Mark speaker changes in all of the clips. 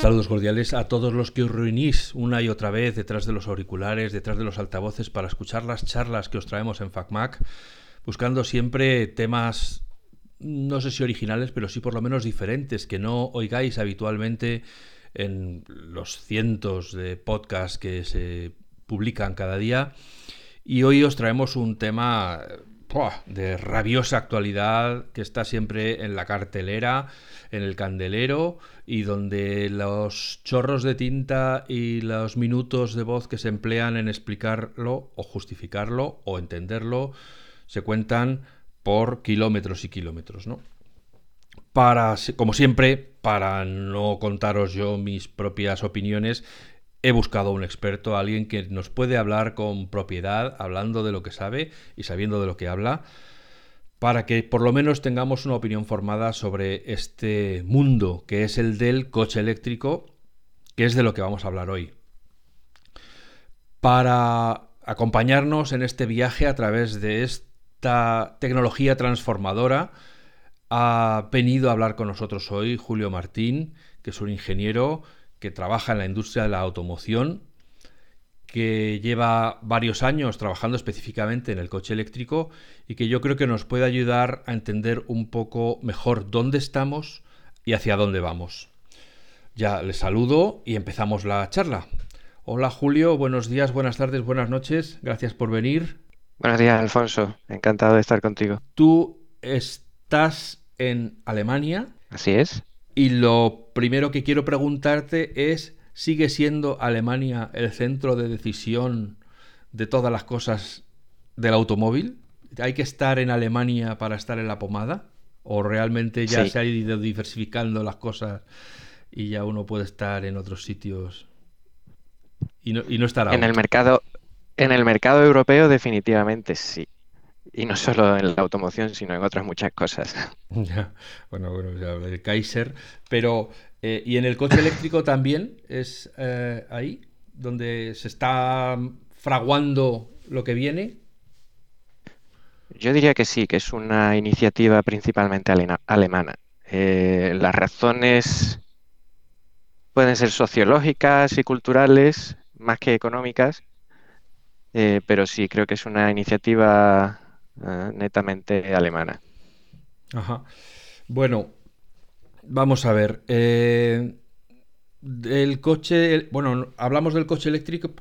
Speaker 1: Saludos cordiales a todos los que os reunís una y otra vez detrás de los auriculares, detrás de los altavoces para escuchar las charlas que os traemos en FacMac, buscando siempre temas, no sé si originales, pero sí por lo menos diferentes, que no oigáis habitualmente en los cientos de podcasts que se publican cada día. Y hoy os traemos un tema de rabiosa actualidad que está siempre en la cartelera, en el candelero y donde los chorros de tinta y los minutos de voz que se emplean en explicarlo o justificarlo o entenderlo se cuentan por kilómetros y kilómetros, ¿no? Para, como siempre, para no contaros yo mis propias opiniones, he buscado un experto, alguien que nos puede hablar con propiedad, hablando de lo que sabe y sabiendo de lo que habla, para que por lo menos tengamos una opinión formada sobre este mundo que es el del coche eléctrico, que es de lo que vamos a hablar hoy. Para acompañarnos en este viaje a través de esta tecnología transformadora, ha venido a hablar con nosotros hoy Julio Martín, que es un ingeniero que trabaja en la industria de la automoción, que lleva varios años trabajando específicamente en el coche eléctrico y que yo creo que nos puede ayudar a entender un poco mejor dónde estamos y hacia dónde vamos. Ya les saludo y empezamos la charla. Hola Julio, buenos días, buenas tardes, buenas noches, gracias por venir.
Speaker 2: Buenos días Alfonso, encantado de estar contigo.
Speaker 1: Tú estás en Alemania.
Speaker 2: Así es.
Speaker 1: Y lo primero que quiero preguntarte es, ¿sigue siendo Alemania el centro de decisión de todas las cosas del automóvil? ¿Hay que estar en Alemania para estar en la pomada? ¿O realmente ya se ha ido diversificando las cosas y ya uno puede estar en otros sitios y no, y no estar
Speaker 2: En el mercado, en el mercado europeo definitivamente sí. Y no solo en la automoción, sino en otras muchas cosas.
Speaker 1: Ya, bueno, bueno, ya de Kaiser. Pero, eh, ¿y en el coche eléctrico también es eh, ahí donde se está fraguando lo que viene?
Speaker 2: Yo diría que sí, que es una iniciativa principalmente alemana. Eh, las razones pueden ser sociológicas y culturales, más que económicas, pero sí, creo que es una iniciativa eh, netamente alemana.
Speaker 1: Ajá. Bueno, vamos a ver. Eh, el coche, bueno, hablamos del coche eléctrico,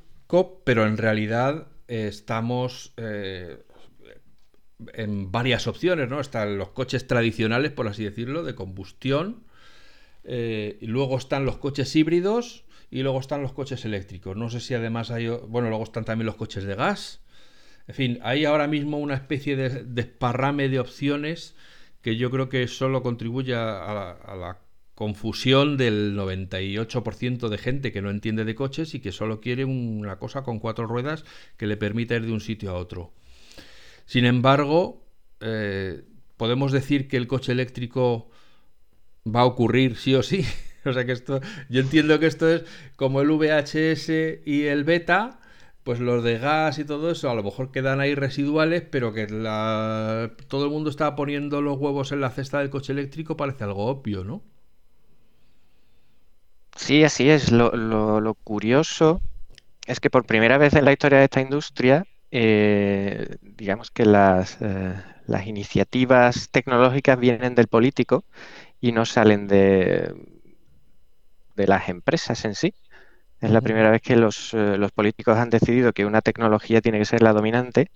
Speaker 1: pero en realidad estamos eh, en varias opciones, ¿no? Están los coches tradicionales, por así decirlo, de combustión. y luego están los coches híbridos y luego están los coches eléctricos. No sé si además hay, bueno, luego están también los coches de gas. En fin, hay ahora mismo una especie de desparrame de opciones que yo creo que solo contribuye a la, confusión del 98% de gente que no entiende de coches y que solo quiere una cosa con cuatro ruedas que le permita ir de un sitio a otro. Sin embargo, eh, podemos decir que el coche eléctrico va a ocurrir sí o sí. o sea que esto, yo entiendo que esto es como el VHS y el beta, pues los de gas y todo eso a lo mejor quedan ahí residuales, pero que todo el mundo está poniendo los huevos en la cesta del coche eléctrico parece algo obvio, ¿no?
Speaker 2: Sí, así es. Lo, curioso es que por primera vez en la historia de esta industria, eh, digamos que las, eh, iniciativas tecnológicas vienen del político y no salen de las empresas en sí. Es la primera vez que eh, los, políticos han decidido que una tecnología tiene que ser la dominante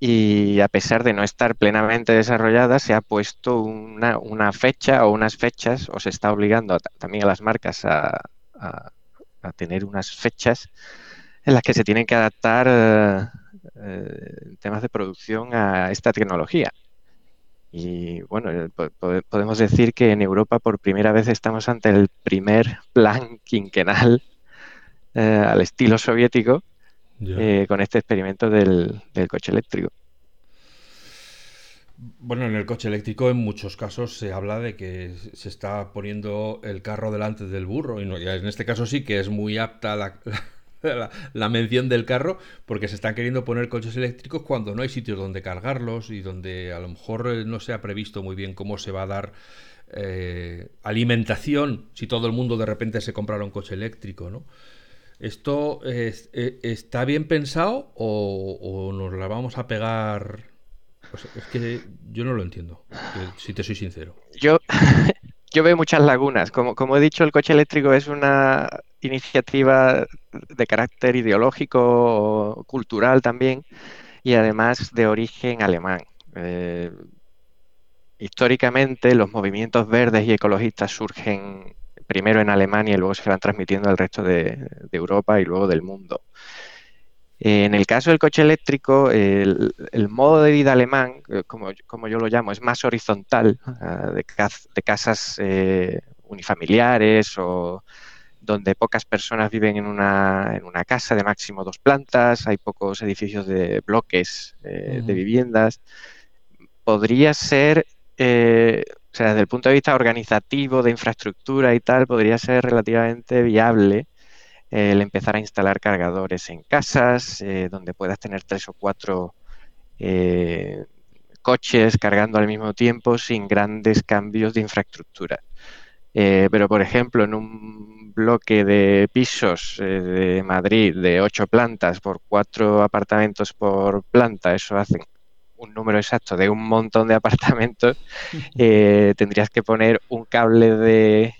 Speaker 2: y a pesar de no estar plenamente desarrollada, se ha puesto una, fecha o unas fechas, o se está obligando también a las marcas a, tener unas fechas en las que se tienen que adaptar eh, eh, temas de producción a esta tecnología. Y bueno, podemos decir que en Europa por primera vez estamos ante el primer plan quinquenal eh, al estilo soviético eh, con este experimento del, coche eléctrico.
Speaker 1: Bueno, en el coche eléctrico en muchos casos se habla de que se está poniendo el carro delante del burro. Y no, en este caso sí que es muy apta la, la, mención del carro porque se están queriendo poner coches eléctricos cuando no hay sitios donde cargarlos y donde a lo mejor eh, no se ha previsto muy bien cómo se va a dar eh, alimentación si todo el mundo de repente se comprara un coche eléctrico, ¿no? ¿Esto e, está bien pensado o, nos la vamos a pegar? es que yo no lo entiendo, si te soy sincero.
Speaker 2: Yo, yo veo muchas lagunas. Como, como he dicho, el coche eléctrico es una iniciativa de carácter ideológico, cultural también, y además de origen alemán. Eh, históricamente los movimientos verdes y ecologistas surgen primero en Alemania y luego se van transmitiendo al resto de, Europa y luego del mundo. En el caso del coche eléctrico, el, modo de vida alemán, eh, como, como, yo lo llamo, es más horizontal, ah, de, casas eh, unifamiliares o donde pocas personas viven en una, en una, casa de máximo dos plantas, hay pocos edificios de bloques eh, de viviendas. Podría ser eh, o sea, desde el punto de vista organizativo, de infraestructura y tal, podría ser relativamente viable el empezar a instalar cargadores en casas, eh, donde puedas tener tres o cuatro eh, coches cargando al mismo tiempo sin grandes cambios de infraestructura. pero, por ejemplo, en un bloque de pisos de Madrid de ocho plantas por cuatro apartamentos por planta, eso hacen un número exacto de un montón de apartamentos, eh, tendrías que poner un cable de,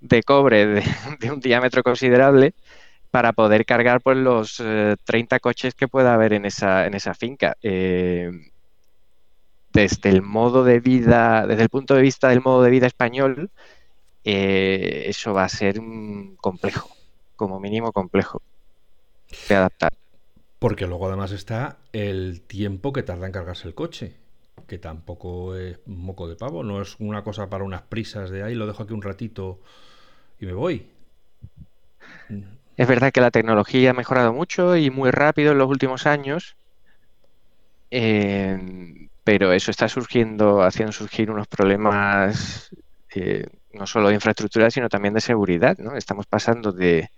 Speaker 2: de cobre de, un diámetro considerable para poder cargar pues, los 30 eh, coches que pueda haber en esa, en esa finca. Eh, desde el modo de vida, desde el punto de vista del modo de vida español, eso va a ser un complejo, como mínimo complejo de adaptar.
Speaker 1: Porque luego además está el tiempo que tarda en cargarse el coche, que tampoco es moco de pavo, no es una cosa para unas prisas de ahí, lo dejo aquí un ratito y me voy.
Speaker 2: Es verdad que la tecnología ha mejorado mucho y muy rápido en los últimos años, eh, pero eso está surgiendo, haciendo surgir unos problemas eh, no solo de infraestructura, sino también de seguridad. ¿no? Estamos pasando de,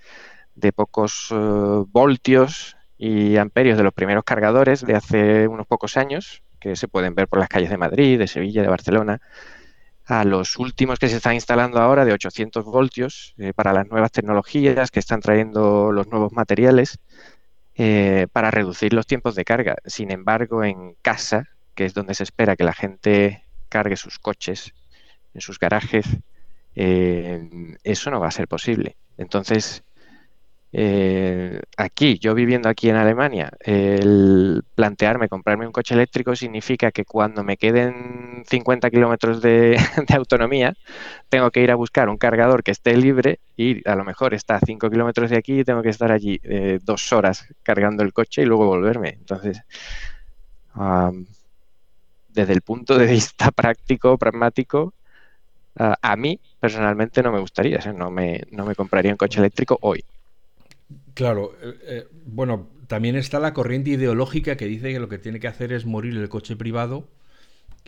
Speaker 2: pocos eh, voltios y amperios de los primeros cargadores de hace unos pocos años, que se pueden ver por las calles de Madrid, de Sevilla, de Barcelona, a los últimos que se están instalando ahora de 800 voltios eh, para las nuevas tecnologías que están trayendo los nuevos materiales eh, para reducir los tiempos de carga. Sin embargo, en casa, que es donde se espera que la gente cargue sus coches, en sus garajes, eh, eso no va a ser posible. Entonces, eh, aquí, yo viviendo aquí en Alemania, el plantearme comprarme un coche eléctrico significa que cuando me queden 50 kilómetros de, autonomía, tengo que ir a buscar un cargador que esté libre y a lo mejor está a 5 kilómetros de aquí y tengo que estar allí eh, dos horas cargando el coche y luego volverme. Entonces, desde el punto de vista práctico, pragmático, a mí personalmente no me gustaría, no, no me compraría un coche eléctrico hoy.
Speaker 1: Claro, eh, eh, bueno, también está la corriente ideológica que dice que lo que tiene que hacer es morir el coche privado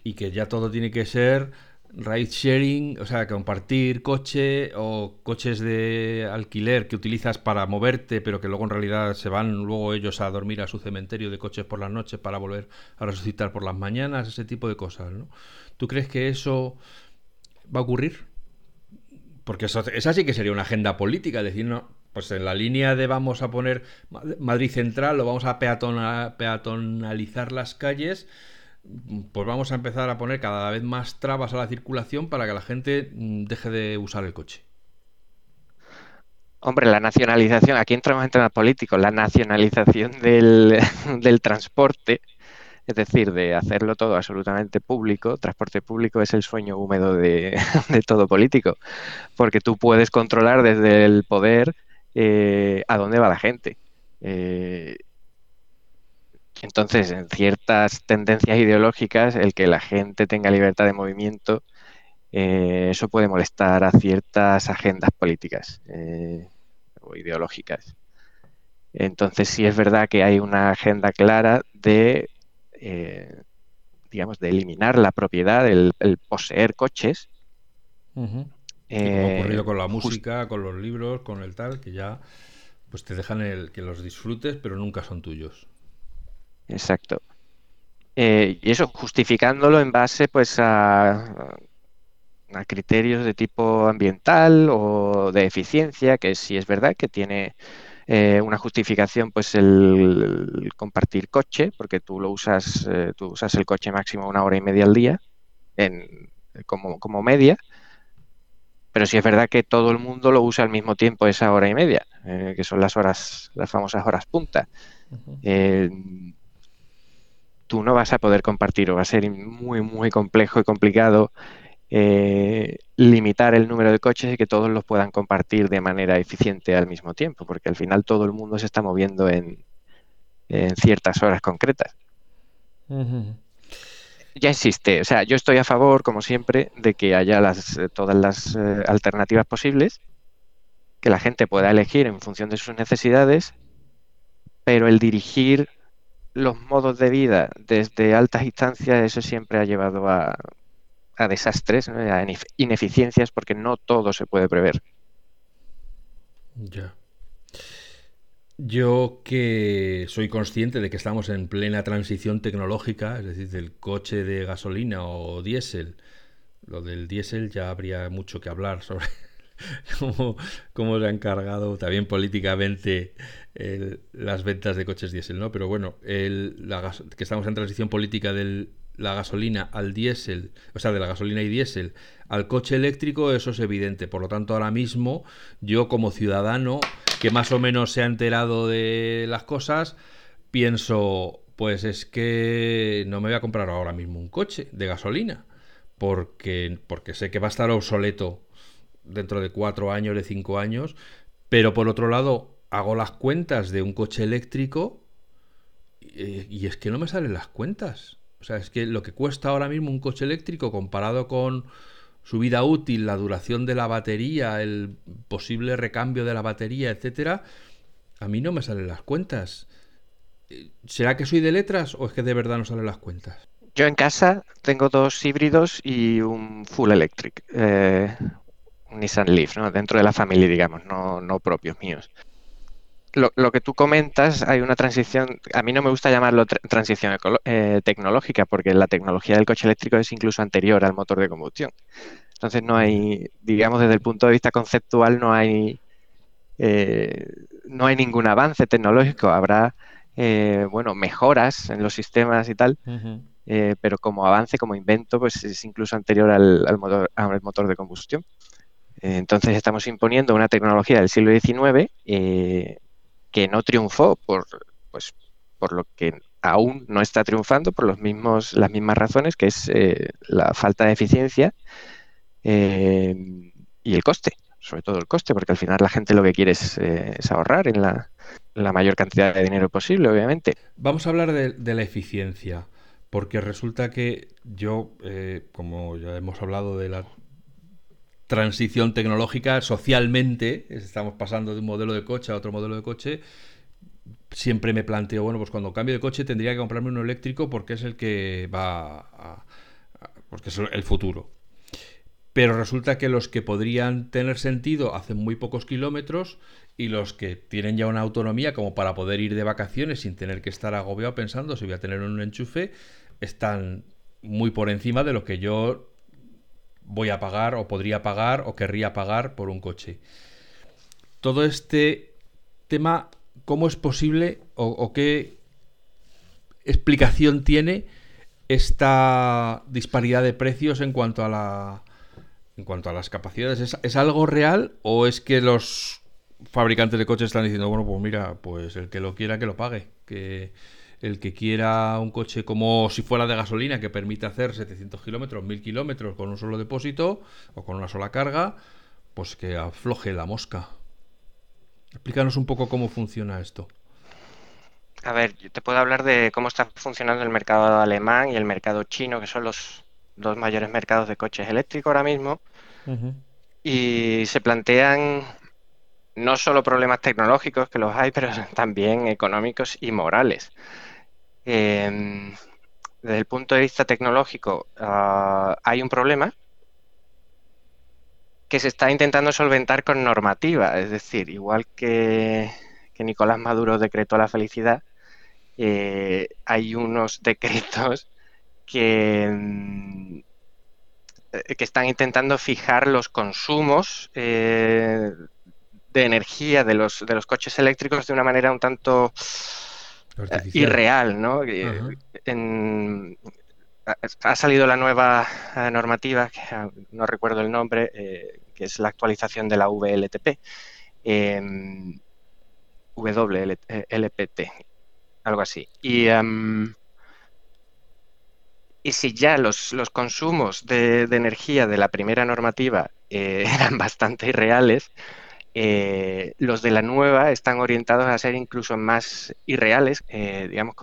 Speaker 1: y que ya todo tiene que ser ride sharing, o sea, compartir coche o coches de alquiler que utilizas para moverte, pero que luego en realidad se van luego ellos a dormir a su cementerio de coches por las noches para volver a resucitar por las mañanas, ese tipo de cosas, ¿no? ¿Tú crees que eso va a ocurrir? Porque eso, esa sí que sería una agenda política, decir, no, pues en la línea de vamos a poner Madrid Central o vamos a peatonalizar las calles, pues vamos a empezar a poner cada vez más trabas a la circulación para que la gente mm, deje de usar el coche.
Speaker 2: Hombre, la nacionalización, aquí entramos en temas políticos, la nacionalización del, transporte, es decir, de hacerlo todo absolutamente público, transporte público es el sueño húmedo de, de todo político, porque tú puedes controlar desde el poder eh, a dónde va la gente. Eh, entonces, en ciertas tendencias ideológicas, el que la gente tenga libertad de movimiento, eh, eso puede molestar a ciertas agendas políticas o ideológicas. Entonces, sí es verdad que hay una agenda clara de, digamos, de eliminar la propiedad, el, poseer coches,
Speaker 1: como ha ocurrido con la música, con los libros, con el tal, que ya pues te dejan el que los disfrutes, pero nunca son tuyos.
Speaker 2: Exacto. Eh, y eso, justificándolo en base pues a a criterios de tipo ambiental o de eficiencia, que sí es verdad que tiene eh, una justificación, pues el, compartir coche, porque tú lo usas, eh, tú usas el coche máximo una hora y media al día en, como, como media, pero sí es verdad que todo el mundo lo usa al mismo tiempo esa hora y media, eh, que son las horas, las famosas horas punta. tú no vas a poder compartir o va a ser muy, muy complejo y complicado eh, limitar el número de coches y que todos los puedan compartir de manera eficiente al mismo tiempo, porque al final todo el mundo se está moviendo en, ciertas horas concretas. Ya existe, o sea, yo estoy a favor, como siempre, de que haya las, eh, todas las eh, alternativas posibles, que la gente pueda elegir en función de sus necesidades, pero el dirigir los modos de vida desde altas instancias, eso siempre ha llevado a, a desastres, a ineficiencias, porque no todo se puede prever.
Speaker 1: Ya. Yo que soy consciente de que estamos en plena transición tecnológica, es decir, del coche de gasolina o diésel. Lo del diésel ya habría mucho que hablar sobre cómo, se han cargado también políticamente las ventas de coches diésel, ¿no? Pero bueno, el, que estamos en transición política del la gasolina al diésel, o sea, de la gasolina y diésel al coche eléctrico, eso es evidente. Por lo tanto, ahora mismo, yo como ciudadano que más o menos se ha enterado de las cosas, pienso, pues es que no me voy a comprar ahora mismo un coche de gasolina, porque, porque sé que va a estar obsoleto dentro de cuatro años, de cinco años, pero por otro lado, hago las cuentas de un coche eléctrico y, y es que no me salen las cuentas. O sea, es que lo que cuesta ahora mismo un coche eléctrico comparado con su vida útil, la duración de la batería, el posible recambio de la batería, etcétera, a mí no me salen las cuentas. ¿Será que soy de letras o es que de verdad no salen las cuentas?
Speaker 2: Yo en casa tengo dos híbridos y un full electric, eh, un Nissan Leaf, ¿no? Dentro de la familia, digamos, no, no propios míos lo, que tú comentas, hay una transición, a mí no me gusta llamarlo transición eh, tecnológica, porque la tecnología del coche eléctrico es incluso anterior al motor de combustión. Entonces no hay, digamos, desde el punto de vista conceptual, no hay, eh, no hay ningún avance tecnológico. Habrá, eh, bueno, mejoras en los sistemas y tal, pero como avance, como invento, pues es incluso anterior al, motor, al motor de combustión. Entonces estamos imponiendo una tecnología del siglo XIX que no triunfó por, pues, por lo que aún no está triunfando por los mismos, las mismas razones, que es eh, la falta de eficiencia eh, y el coste, sobre todo el coste, porque al final la gente lo que quiere es, eh, ahorrar en la, mayor cantidad de dinero posible, obviamente.
Speaker 1: Vamos a hablar de, la eficiencia, porque resulta que yo, como ya hemos hablado de la transición tecnológica socialmente, estamos pasando de un modelo de coche a otro modelo de coche, siempre me planteo, bueno, pues cuando cambio de coche tendría que comprarme uno eléctrico porque es el que va porque es el futuro. Pero resulta que los que podrían tener sentido hacen muy pocos kilómetros y los que tienen ya una autonomía como para poder ir de vacaciones sin tener que estar agobiado pensando si voy a tener un enchufe, están muy por encima de lo que yo voy a pagar o podría pagar o querría pagar por un coche. Todo este tema, ¿cómo es posible o, qué explicación tiene esta disparidad de precios en cuanto a la en cuanto a las capacidades? ¿Es, ¿Es, algo real o es que los fabricantes de coches están diciendo, bueno, pues mira, pues el que lo quiera que lo pague, que el que quiera un coche como si fuera de gasolina que permite hacer 700 kilómetros, 1000 kilómetros con un solo depósito o con una sola carga, pues que afloje la mosca. Explícanos un poco cómo funciona esto.
Speaker 2: A ver, yo te puedo hablar de cómo está funcionando el mercado alemán y el mercado chino, que son los dos mayores mercados de coches eléctricos ahora mismo. Y se plantean no solo problemas tecnológicos, que los hay, pero también económicos y morales. Em, desde el punto de vista tecnológico, ah, hay un problema que se está intentando solventar con normativa. Es decir, igual que, Nicolás Maduro decretó la felicidad, eh, hay unos decretos que, que están intentando fijar los consumos de energía de los, de los coches eléctricos de una manera un tanto irreal, ¿no? ha salido la nueva normativa, que ah, no recuerdo el nombre, que es la actualización de la VLTP. Em, WLPT, algo así. Y, em, y si ya los, consumos de, energía de la primera normativa eh, eran bastante irreales, eh, los de la nueva están orientados a ser incluso más irreales, eh, digamos,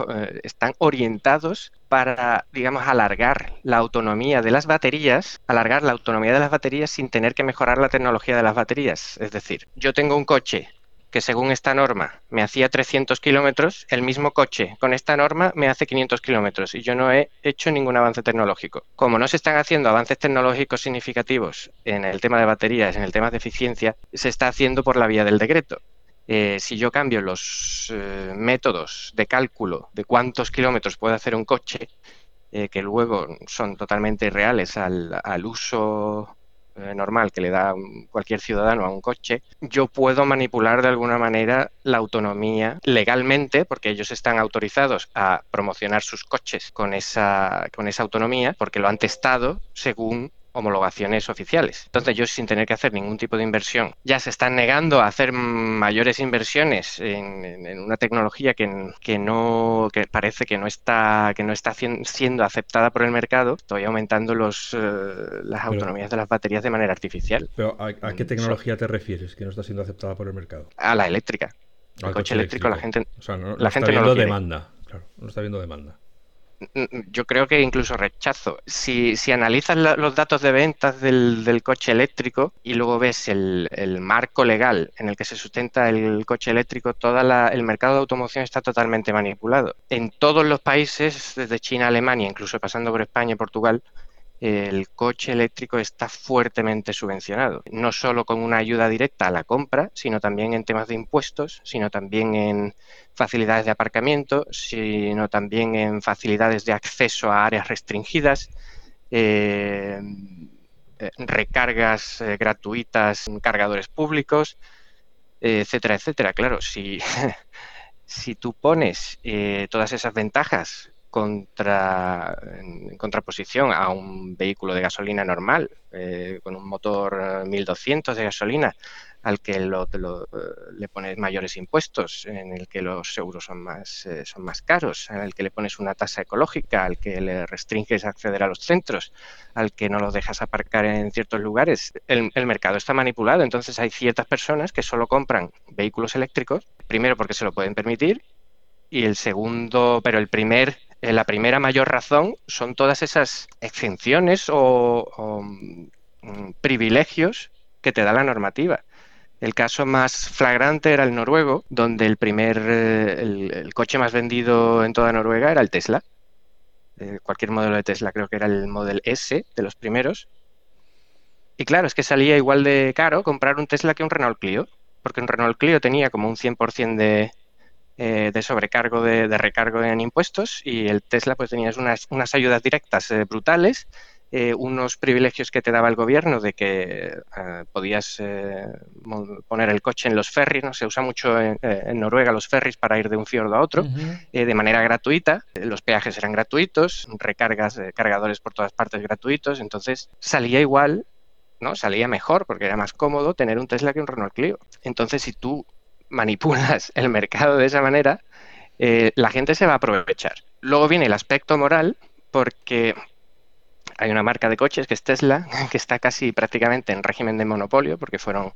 Speaker 2: están orientados para, digamos, alargar la autonomía de las baterías, alargar la autonomía de las baterías sin tener que mejorar la tecnología de las baterías. Es decir, yo tengo un coche que según esta norma me hacía 300 kilómetros, el mismo coche con esta norma me hace 500 kilómetros y yo no he hecho ningún avance tecnológico. Como no se están haciendo avances tecnológicos significativos en el tema de baterías, en el tema de eficiencia, se está haciendo por la vía del decreto. Eh, si yo cambio los eh, métodos de cálculo de cuántos kilómetros puede hacer un coche, eh, que luego son totalmente reales al, al uso normal que le da cualquier ciudadano a un coche, yo puedo manipular de alguna manera la autonomía legalmente, porque ellos están autorizados a promocionar sus coches con esa, con esa autonomía, porque lo han testado según homologaciones oficiales. Entonces yo sin tener que hacer ningún tipo de inversión, ya se están negando a hacer mayores inversiones en, una tecnología que, que, no que parece que no está que no está siendo aceptada por el mercado. Estoy aumentando los, eh, las autonomías de las baterías de manera artificial.
Speaker 1: Pero ¿a, qué tecnología te refieres que no está siendo aceptada por el mercado?
Speaker 2: A la eléctrica. El coche, eléctrico, la gente
Speaker 1: o sea, no, la gente está viendo demanda. Claro, no está viendo demanda
Speaker 2: yo creo que incluso rechazo. Si, si analizas los datos de ventas del, coche eléctrico y luego ves el, marco legal en el que se sustenta el coche eléctrico, todo el mercado de automoción está totalmente manipulado. En todos los países, desde China a Alemania, incluso pasando por España y Portugal, el coche eléctrico está fuertemente subvencionado, no solo con una ayuda directa a la compra, sino también en temas de impuestos, sino también en facilidades de aparcamiento, sino también en facilidades de acceso a áreas restringidas, eh, eh, recargas eh, gratuitas cargadores públicos, etcétera, etcétera. Claro, si, si tú pones todas esas ventajas en contraposición a un vehículo de gasolina normal, eh, con un motor 1200 de gasolina, al que lo, eh, le pones mayores impuestos, en el que los seguros son más, eh, son más caros, al que le pones una tasa ecológica, al que le restringes acceder a los centros, al que no lo dejas aparcar en ciertos lugares, el, el mercado está manipulado. Entonces hay ciertas personas que solo compran vehículos eléctricos, primero porque se lo pueden permitir, y el segundo, pero el primer eh, la primera mayor razón son todas esas exenciones o, mm, privilegios que te da la normativa. El caso más flagrante era el noruego, donde el primer, eh, el, coche más vendido en toda Noruega era el Tesla. Eh, cualquier modelo de Tesla creo que era el Model S de los primeros. Y claro, es que salía igual de caro comprar un Tesla que un Renault Clio, porque un Renault Clio tenía como un 100% de, eh, de sobrecargo de, recargo en impuestos y el Tesla pues tenías unas, unas ayudas directas eh, brutales, eh, unos privilegios que te daba el gobierno de que podías poner el coche en los ferries, ¿no? se usa mucho en, Noruega los ferries para ir de un fiordo a otro, de manera gratuita, los peajes eran gratuitos, recargas, cargadores por todas partes gratuitos, entonces salía igual ¿no? Salía mejor porque era más cómodo tener un Tesla que un Renault Clio. Entonces, si tú manipulas el mercado de esa manera, eh, la gente se va a aprovechar. Luego viene el aspecto moral, porque hay una marca de coches que es Tesla, que está casi prácticamente en régimen de monopolio, porque fueron,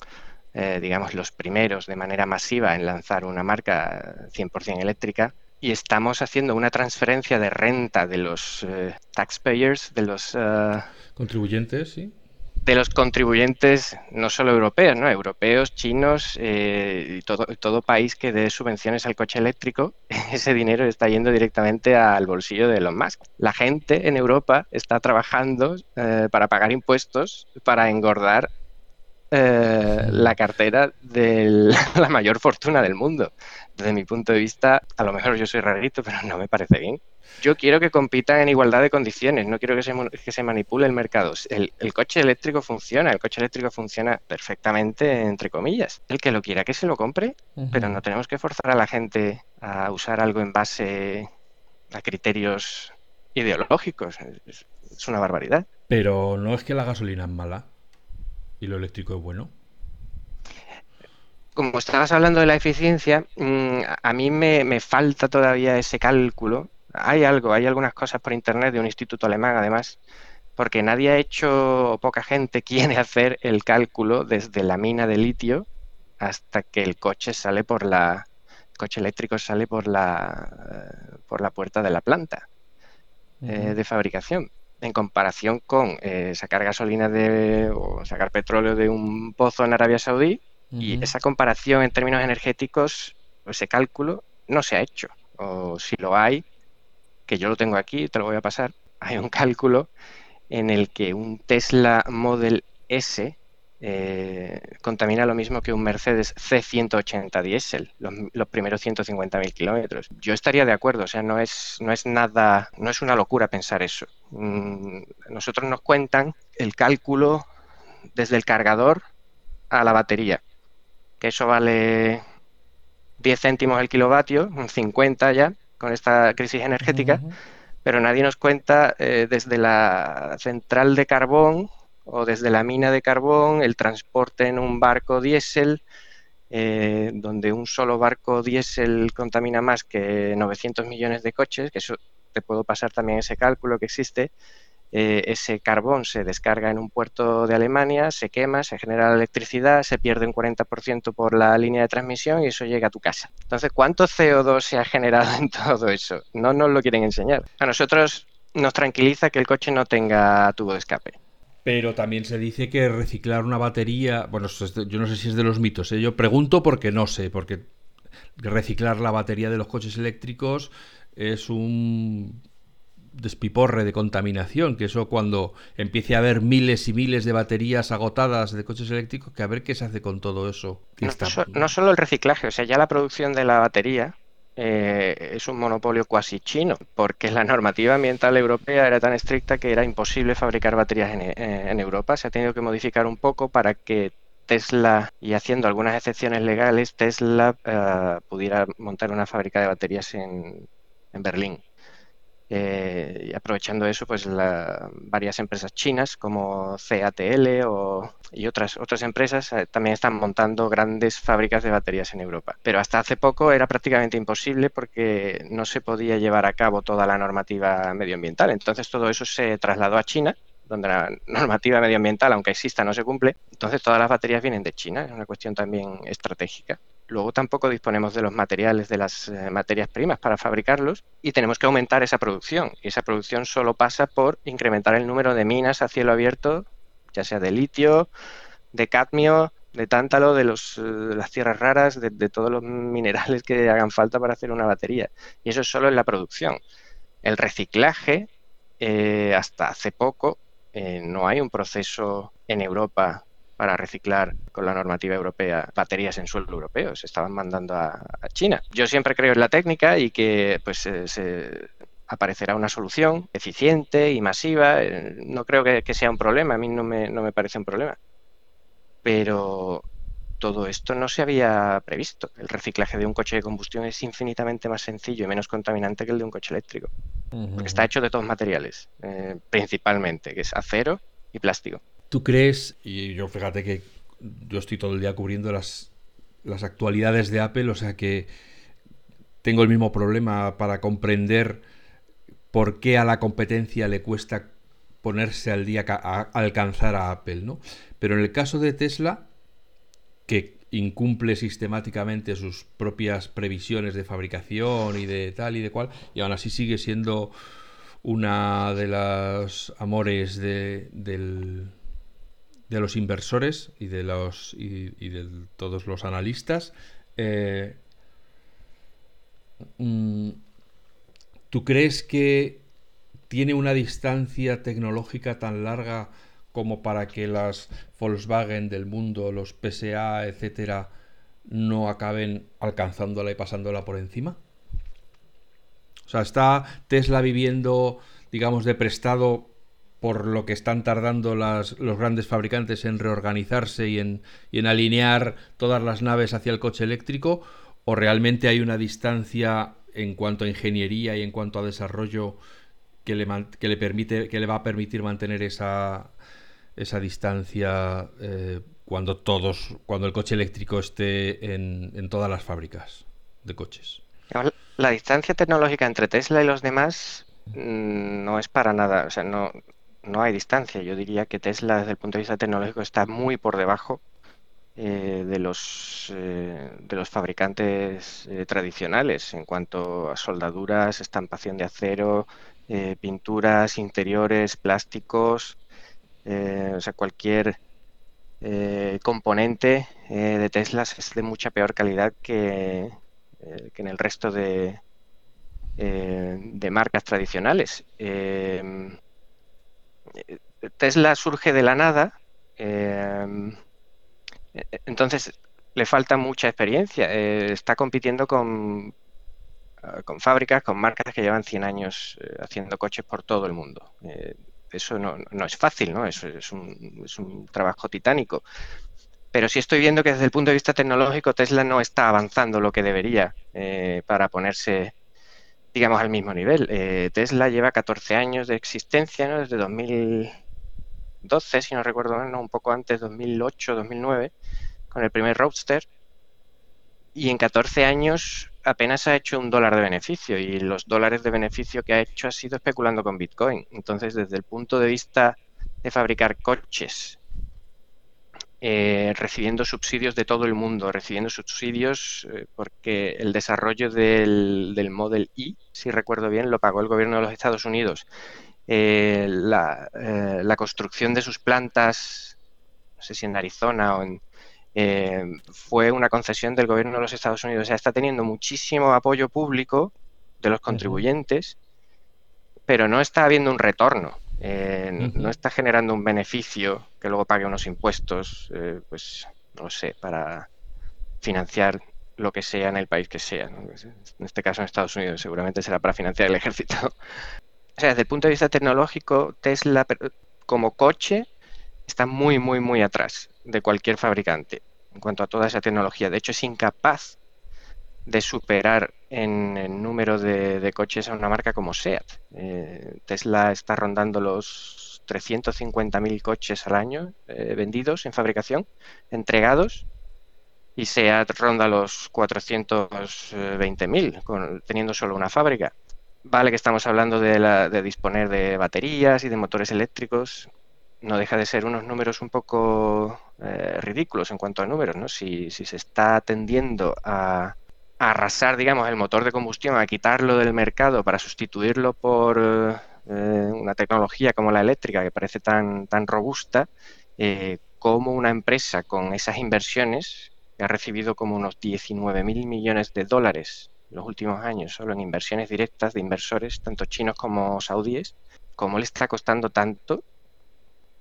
Speaker 2: eh, digamos, los primeros de manera masiva en lanzar una marca 100% eléctrica. Y estamos haciendo una transferencia de renta de los eh, taxpayers, de los...
Speaker 1: Contribuyentes, sí
Speaker 2: de los contribuyentes, no solo europeos, ¿no? europeos, chinos eh, todo, todo país que dé subvenciones al coche eléctrico, ese dinero está yendo directamente al bolsillo de Elon Musk. La gente en Europa está trabajando eh, para pagar impuestos para engordar eh, la cartera de la mayor fortuna del mundo. Desde mi punto de vista, a lo mejor yo soy rarito, pero no me parece bien. Yo quiero que compitan en igualdad de condiciones, no quiero que se, que se manipule el mercado. El, coche eléctrico funciona, el coche eléctrico funciona perfectamente, entre comillas. El que lo quiera que se lo compre, pero no tenemos que forzar a la gente a usar algo en base a criterios ideológicos. Es, es una barbaridad.
Speaker 1: Pero no es que la gasolina es mala y lo eléctrico es bueno
Speaker 2: como estabas hablando de la eficiencia, mm, a mí me, falta todavía ese cálculo. Hay algo, hay algunas cosas por internet de un instituto alemán, además, porque nadie ha hecho, o poca gente quiere hacer el cálculo desde la mina de litio hasta que el coche sale por la, coche eléctrico sale por la, por la puerta de la planta eh, de fabricación. En comparación con eh, sacar gasolina de, o sacar petróleo de un pozo en Arabia Saudí, y esa comparación en términos energéticos, ese cálculo, no se ha hecho. O si lo hay, que yo lo tengo aquí, te lo voy a pasar, hay un cálculo en el que un Tesla Model S eh, contamina lo mismo que un Mercedes C180 diésel, los, primeros 150.000 kilómetros. Yo estaría de acuerdo, o sea, no es, no es nada, no es una locura pensar eso. Mm, nosotros nos cuentan el cálculo desde el cargador a la batería que eso vale 10 céntimos el kilovatio, 50 ya, con esta crisis energética, pero nadie nos cuenta eh, desde la central de carbón o desde la mina de carbón, el transporte en un barco diésel, eh, donde un solo barco diésel contamina más que 900 millones de coches, que eso te puedo pasar también ese cálculo que existe, eh, ese carbón se descarga en un puerto de Alemania, se quema, se genera electricidad, se pierde un 40% por la línea de transmisión y eso llega a tu casa. Entonces, ¿cuánto CO2 se ha generado en todo eso? No nos lo quieren enseñar. A nosotros nos tranquiliza que el coche no tenga tubo de escape.
Speaker 1: Pero también se dice que reciclar una batería, bueno, yo no sé si es de los mitos, ¿eh? yo pregunto porque no sé, porque reciclar la batería de los coches eléctricos es un despiporre de contaminación, que eso cuando empiece a haber miles y miles de baterías agotadas de coches eléctricos, que a ver qué se hace con todo eso.
Speaker 2: No, solo el reciclaje, o sea, ya la producción de la batería eh, es un monopolio cuasi chino, porque la normativa ambiental europea era tan estricta que era imposible fabricar baterías en, eh, Europa. Se ha tenido que modificar un poco para que Tesla, y haciendo algunas excepciones legales, Tesla eh, pudiera montar una fábrica de baterías en, en Berlín. Eh, y aprovechando eso, pues varias empresas chinas como CATL o, y otras, otras empresas eh, también están montando grandes fábricas de baterías en Europa. Pero hasta hace poco era prácticamente imposible porque no se podía llevar a cabo toda la normativa medioambiental. Entonces todo eso se trasladó a China donde la normativa medioambiental, aunque exista, no se cumple. Entonces todas las baterías vienen de China, es una cuestión también estratégica. Luego tampoco disponemos de los materiales, de las eh, materias primas para fabricarlos y tenemos que aumentar esa producción. Y esa producción solo pasa por incrementar el número de minas a cielo abierto, ya sea de litio, de cadmio, de tántalo, de, los, eh, las tierras raras, de, todos los minerales que hagan falta para hacer una batería. Y eso es solo en la producción. El reciclaje, eh, hasta hace poco, no hay un proceso en Europa para reciclar con la normativa europea baterías en suelo europeo. Se estaban mandando a, China. Yo siempre creo en la técnica y que pues se, aparecerá una solución eficiente y masiva. Eh, no creo que, sea un problema, a mí no me, no me parece un problema. Pero todo esto no se había previsto. El reciclaje de un coche de combustión es infinitamente más sencillo y menos contaminante que el de un coche eléctrico. Porque está hecho de todos materiales, eh, principalmente, que es acero y plástico.
Speaker 1: ¿Tú crees, y yo fíjate que yo estoy todo el día cubriendo las, las actualidades de Apple, o sea que tengo el mismo problema para comprender por qué a la competencia le cuesta ponerse al día a alcanzar a Apple, ¿no? Pero en el caso de Tesla, que incumple sistemáticamente sus propias previsiones de fabricación y de tal y de cual, y aún así sigue siendo una de las amores de, del, de los inversores y de los y, de todos los analistas. Eh, mm, ¿Tú crees que tiene una distancia tecnológica tan larga como para que las Volkswagen del mundo, los PSA, etcétera, no acaben alcanzándola y pasándola por encima? O sea, ¿está Tesla viviendo, digamos, de prestado por lo que están tardando las, los grandes fabricantes en reorganizarse y en, y en alinear todas las naves hacia el coche eléctrico? ¿O realmente hay una distancia en cuanto a ingeniería y en cuanto a desarrollo que le, permite, que le va a permitir mantener esa, esa distancia eh, cuando todos, cuando el coche eléctrico esté en, en todas las fábricas de coches.
Speaker 2: La distancia tecnológica entre Tesla y los demás mm, no es para nada, o sea, no, no hay distancia. Yo diría que Tesla desde el punto de vista tecnológico está muy por debajo eh, de los eh, de los fabricantes eh, tradicionales en cuanto a soldaduras, estampación de acero, pinturas interiores, plásticos, o sea, cualquier componente de Tesla es de mucha peor calidad que, eh, en el resto de, de marcas tradicionales. Tesla surge de la nada, entonces le falta mucha experiencia. está compitiendo con, con fábricas, con marcas que llevan 100 años haciendo coches por todo el mundo eso no, es fácil, ¿no? Es, es, un, es, un, trabajo titánico. Pero sí estoy viendo que desde el punto de vista tecnológico Tesla no está avanzando lo que debería eh, para ponerse, digamos, al mismo nivel. Eh, Tesla lleva 14 años de existencia, ¿no? Desde 2012, si no recuerdo mal, un poco antes, 2008, 2009, con el primer Roadster. Y en 14 años apenas ha hecho un dólar de beneficio y los dólares de beneficio que ha hecho ha sido especulando con Bitcoin. Entonces, desde el punto de vista de fabricar coches, eh, recibiendo subsidios de todo el mundo, recibiendo subsidios eh, porque el desarrollo del, Model I, si recuerdo bien, lo pagó el gobierno de los Estados Unidos. Eh, la, la construcción de sus plantas, no sé si en Arizona o en, eh, fue una concesión del gobierno de los Estados Unidos. O sea, está teniendo muchísimo apoyo público de los contribuyentes, pero no está habiendo un retorno. Eh, no está generando un beneficio que luego pague unos impuestos, eh, pues no sé, para financiar lo que sea en el país que sea. En este caso en Estados Unidos seguramente será para financiar el ejército. O sea, desde el punto de vista tecnológico, Tesla como coche está muy, muy, muy atrás de cualquier fabricante en cuanto a toda esa tecnología. De hecho, es incapaz de superar en el número de, coches a una marca como SEAT. Eh, Tesla está rondando los 350.000 coches al año eh, vendidos en fabricación, entregados, y SEAT ronda los 420.000, teniendo solo una fábrica. Vale que estamos hablando de, de disponer de baterías y de motores eléctricos, no deja de ser unos números un poco eh, ridículos en cuanto a números, ¿no? Si, se está tendiendo a, arrasar, digamos, el motor de combustión, a quitarlo del mercado para sustituirlo por una tecnología como la eléctrica, que parece tan, tan robusta, eh, como una empresa con esas inversiones, que ha recibido como unos 19 mil millones de dólares en los últimos años, solo en inversiones directas de inversores, tanto chinos como saudíes, ¿cómo le está costando tanto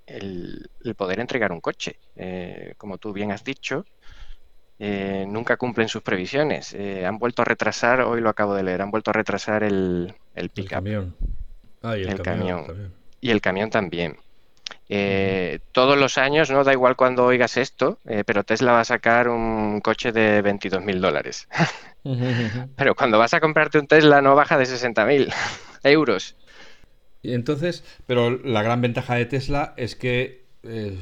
Speaker 2: el, poder entregar un coche. Eh, como tú bien has dicho, eh, nunca cumplen sus previsiones. Eh, han vuelto a retrasar, hoy lo acabo de leer, han vuelto a retrasar el, el
Speaker 1: camión.
Speaker 2: Ah, y el, camión. Y el camión también. Todos los años, no da igual cuando oigas esto, pero Tesla va a sacar un coche de 22 mil dólares. pero cuando vas a comprarte un Tesla no baja de 60 mil euros.
Speaker 1: Entonces, pero la gran ventaja de Tesla es que eh,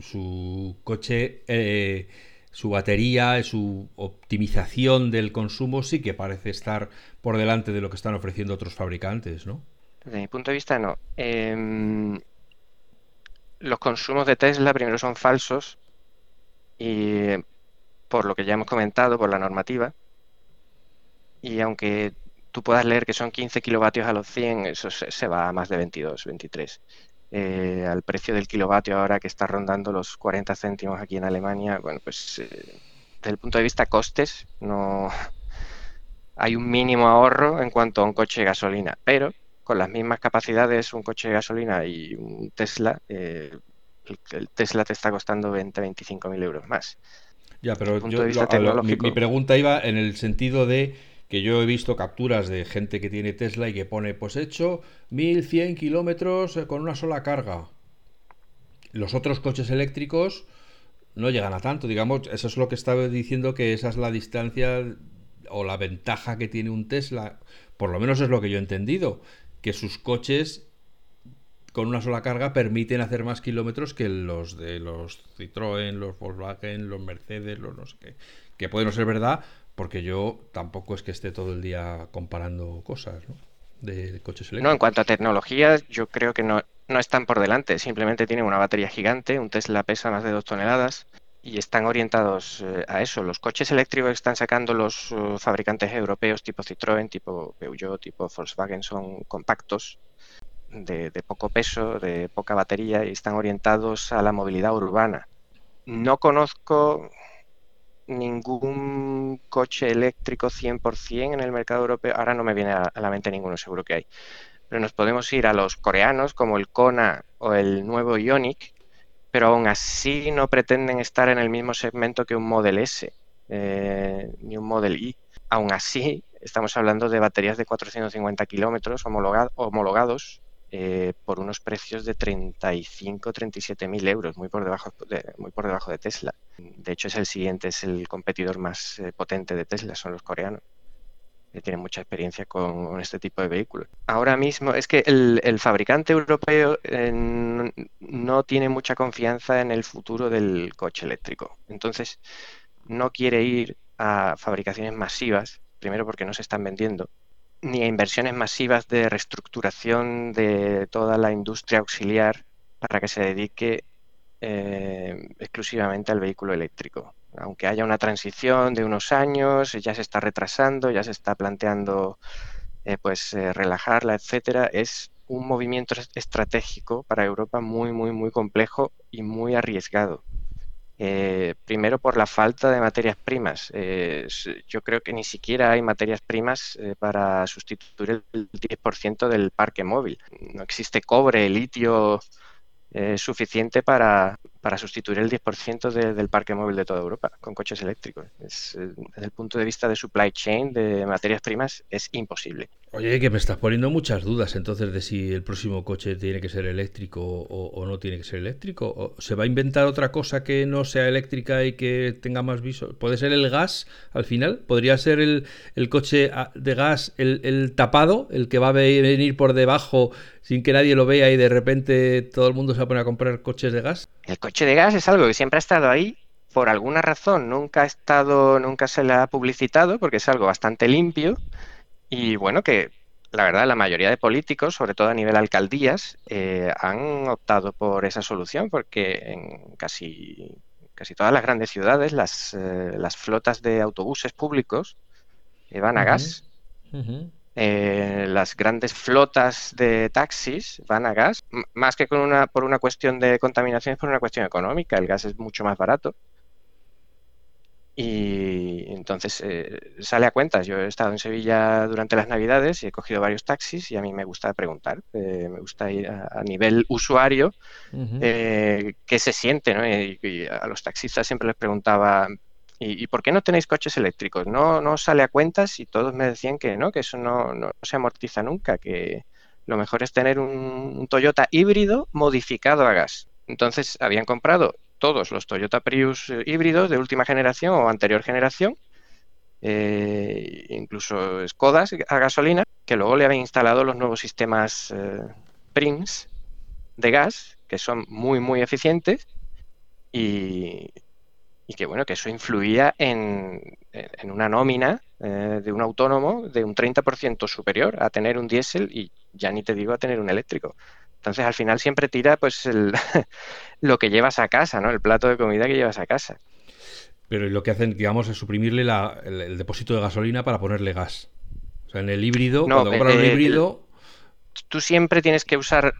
Speaker 1: su, coche, eh, su batería, su optimización del consumo sí que parece estar por delante de lo que están ofreciendo otros fabricantes, ¿no?
Speaker 2: Desde mi punto de vista, no. Em, los consumos de Tesla primero son falsos y por lo que ya hemos comentado, por la normativa. Y aunque tú puedas leer que son 15 kilovatios a los 100, eso se, va a más de 22, 23. Eh, al precio del kilovatio ahora que está rondando los 40 céntimos aquí en Alemania, bueno, pues eh, desde el punto de vista costes, no hay un mínimo ahorro en cuanto a un coche de gasolina, pero con las mismas capacidades, un coche de gasolina y un Tesla, eh, el, Tesla te está costando 20, 25 mil euros más.
Speaker 1: Ya, pero yo, mi pregunta iba en el sentido de que yo he visto capturas de gente que tiene Tesla y que pone, pues hecho 1100 kilómetros con una sola carga. Los otros coches eléctricos no llegan a tanto, digamos, eso es lo que estaba diciendo que esa es la distancia o la ventaja que tiene un Tesla, por lo menos es lo que yo he entendido, que sus coches con una sola carga permiten hacer más kilómetros que los de los Citroën, los Volkswagen, los Mercedes, los no sé qué. Que puede no ser verdad, porque yo tampoco es que esté todo el día comparando cosas, ¿no? De coches eléctricos.
Speaker 2: No, en cuanto a tecnología, yo creo que no, no están por delante. Simplemente tienen una batería gigante, un Tesla pesa más de dos toneladas y están orientados eh, a eso. Los coches eléctricos que están sacando los eh, fabricantes europeos tipo Citroën, tipo Peugeot, tipo Volkswagen son compactos, de, poco peso, de poca batería y están orientados a la movilidad urbana. No conozco ningún coche eléctrico 100% en el mercado europeo. Ahora no me viene a la mente ninguno, seguro que hay. Pero nos podemos ir a los coreanos como el Kona o el nuevo Ioniq, pero aún así no pretenden estar en el mismo segmento que un Model S eh, ni un Model Y. Aún así, estamos hablando de baterías de 450 kilómetros homologados eh, por unos precios de 35, 37 mil euros, muy por, debajo de, muy por debajo de Tesla. De hecho, es el siguiente, es el competidor más eh, potente de Tesla, son los coreanos que tienen mucha experiencia con, este tipo de vehículos. Ahora mismo es que el, el fabricante europeo eh, no tiene mucha confianza en el futuro del coche eléctrico. Entonces, no quiere ir a fabricaciones masivas, primero porque no se están vendiendo, ni a inversiones masivas de reestructuración de toda la industria auxiliar para que se dedique eh, exclusivamente al vehículo eléctrico. Aunque haya una transición de unos años, ya se está retrasando, ya se está planteando eh, pues eh, relajarla, etcétera, es un movimiento estratégico para Europa muy, muy, muy complejo y muy arriesgado. Eh, primero por la falta de materias primas. Yo creo que ni siquiera hay materias primas para sustituir el 10% del parque móvil. No existe cobre, litio suficiente para, para, sustituir el 10% del parque móvil de toda Europa con coches eléctricos. desde el punto de vista de supply chain, de materias primas, es imposible.
Speaker 1: Oye, que me estás poniendo muchas dudas entonces de si el próximo coche tiene que ser eléctrico o, no tiene que ser eléctrico. ¿O ¿Se va a inventar otra cosa que no sea eléctrica y que tenga más viso? ¿Puede ser el gas al final? ¿Podría ser el, coche de gas el, tapado, el que va a venir por debajo sin que nadie lo vea y de repente todo el mundo se va a poner a comprar coches de gas?
Speaker 2: El coche de gas es algo que siempre ha estado ahí. Por alguna razón nunca ha estado, nunca se le ha publicitado porque es algo bastante limpio y bueno, que la verdad la mayoría de políticos, sobre todo a nivel alcaldías, eh, han optado por esa solución porque en casi, casi todas las grandes ciudades las, eh, las flotas de autobuses públicos eh, van a gas. Las grandes flotas de taxis van a gas, más que con una, por una cuestión de contaminación, es por una cuestión económica. El gas es mucho más barato. Y entonces eh, sale a cuentas. Yo he estado en Sevilla durante las Navidades y he cogido varios taxis y a mí me gusta preguntar, eh, me gusta ir a, nivel usuario, eh, qué se siente. ¿no? Y, a los taxistas siempre les preguntaba, ¿y, por qué no tenéis coches eléctricos? No, no sale a cuentas y todos me decían que no, que eso no, se amortiza nunca, que lo mejor es tener un Toyota híbrido modificado a gas. Entonces habían comprado todos los Toyota Prius eh, híbridos de última generación o anterior generación, eh, incluso Skodas a gasolina, que luego le habían instalado los nuevos sistemas eh, de gas, que son muy, muy eficientes y, que bueno, que eso influía en, en una nómina de un autónomo de un 30% superior a tener un diésel y ya ni te digo a tener un eléctrico. Entonces al final siempre tira pues el, lo que llevas a casa, ¿no? El plato de comida que llevas a casa.
Speaker 1: Pero lo que hacen, digamos, es suprimirle el, depósito de gasolina para ponerle gas. O sea, en el híbrido, cuando compras un eh, híbrido.
Speaker 2: tú siempre tienes que usar.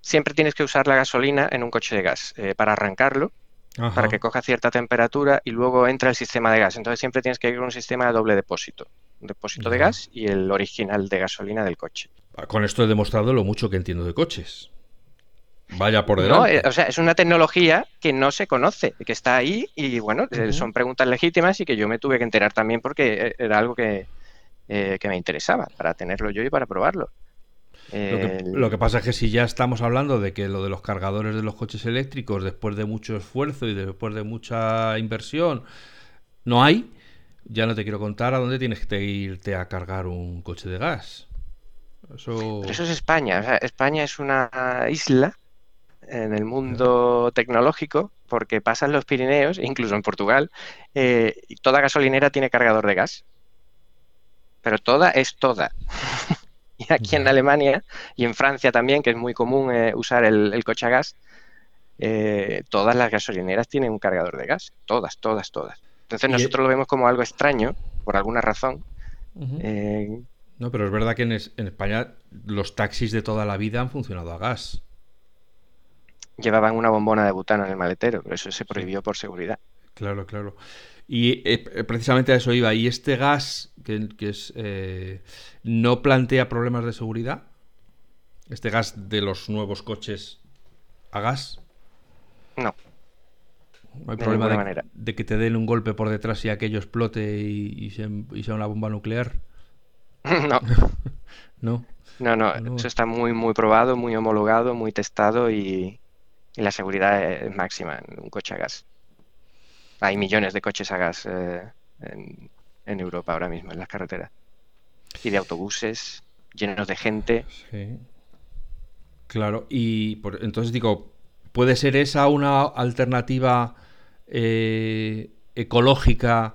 Speaker 2: Siempre tienes que usar la gasolina en un coche de gas eh, para arrancarlo, para que coja cierta temperatura y luego entra el sistema de gas. Entonces siempre tienes que ir con un sistema de doble depósito. Un depósito de gas y el original de gasolina del coche.
Speaker 1: Con esto he demostrado lo mucho que entiendo de coches. Vaya por delante.
Speaker 2: No, eh, o sea, es una tecnología que no se conoce, que está ahí y bueno, eh, son preguntas legítimas y que yo me tuve que enterar también porque eh, era algo que, eh, que me interesaba para tenerlo yo y para probarlo.
Speaker 1: Lo que, pasa es que si ya estamos hablando de que lo de los cargadores de los coches eléctricos, después de mucho esfuerzo y después de mucha inversión, no hay, ya no te quiero contar a dónde tienes que irte a cargar un coche de gas.
Speaker 2: Eso, eso es España. España es una isla en el mundo tecnológico porque pasan los Pirineos, incluso en Portugal, eh, y toda gasolinera tiene cargador de gas. Pero toda es toda. y aquí en Alemania y en Francia también, que es muy común eh, usar el, coche a gas, eh, todas las gasolineras tienen un cargador de gas. Todas, todas, todas. Entonces nosotros lo vemos como algo extraño, por alguna razón.
Speaker 1: no, pero es verdad que en, en España los taxis de toda la vida han funcionado a gas
Speaker 2: llevaban una bombona de butano en el maletero, pero eso se prohibió por seguridad.
Speaker 1: Claro, claro. Y eh, precisamente a eso iba. ¿Y este gas que, es eh, no plantea problemas de seguridad? ¿Este gas de los nuevos coches a gas?
Speaker 2: No.
Speaker 1: No hay problema de, que te den un golpe por detrás y aquello explote y, sea, una bomba nuclear.
Speaker 2: no.
Speaker 1: no.
Speaker 2: No, no, eso está muy, muy probado, muy homologado, muy testado y, y la seguridad es máxima en un coche a gas. Hay millones de coches a gas eh, en, Europa ahora mismo, en las carreteras. Y de autobuses llenos de gente. Sí.
Speaker 1: Claro, y por, entonces digo, ¿puede ser esa una alternativa eh, ecológica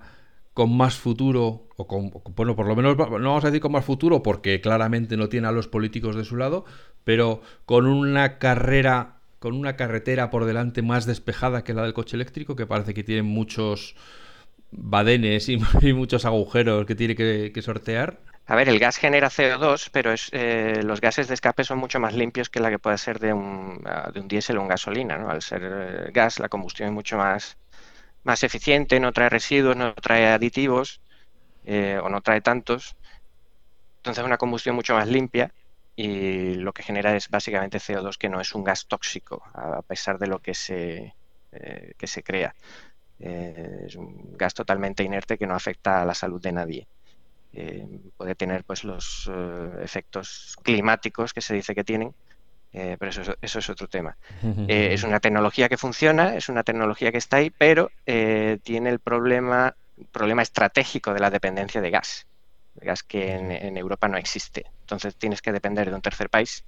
Speaker 1: con más futuro? O con, bueno, por lo menos no vamos a decir con más futuro porque claramente no tiene a los políticos de su lado, pero con una carrera con una carretera por delante más despejada que la del coche eléctrico, que parece que tiene muchos badenes y, muchos agujeros que tiene que, sortear.
Speaker 2: A ver, el gas genera CO2, pero es, eh, los gases de escape son mucho más limpios que la que puede ser de un, ah, de un diésel o un gasolina. ¿no? Al ser eh, gas, la combustión es mucho más, más eficiente, no trae residuos, no trae aditivos eh, o no trae tantos. Entonces es una combustión mucho más limpia y lo que genera es básicamente CO2 que no es un gas tóxico a pesar de lo que se, eh, que se crea. Eh, es un gas totalmente inerte que no afecta a la salud de nadie. Eh, puede tener pues los efectos climáticos que se dice que tienen, pero eso, eso, es otro tema. es una tecnología que funciona, es una tecnología que está ahí, pero tiene el problema, problema estratégico de la dependencia de gas gas que en, Europa no existe. Entonces tienes que depender de un tercer país.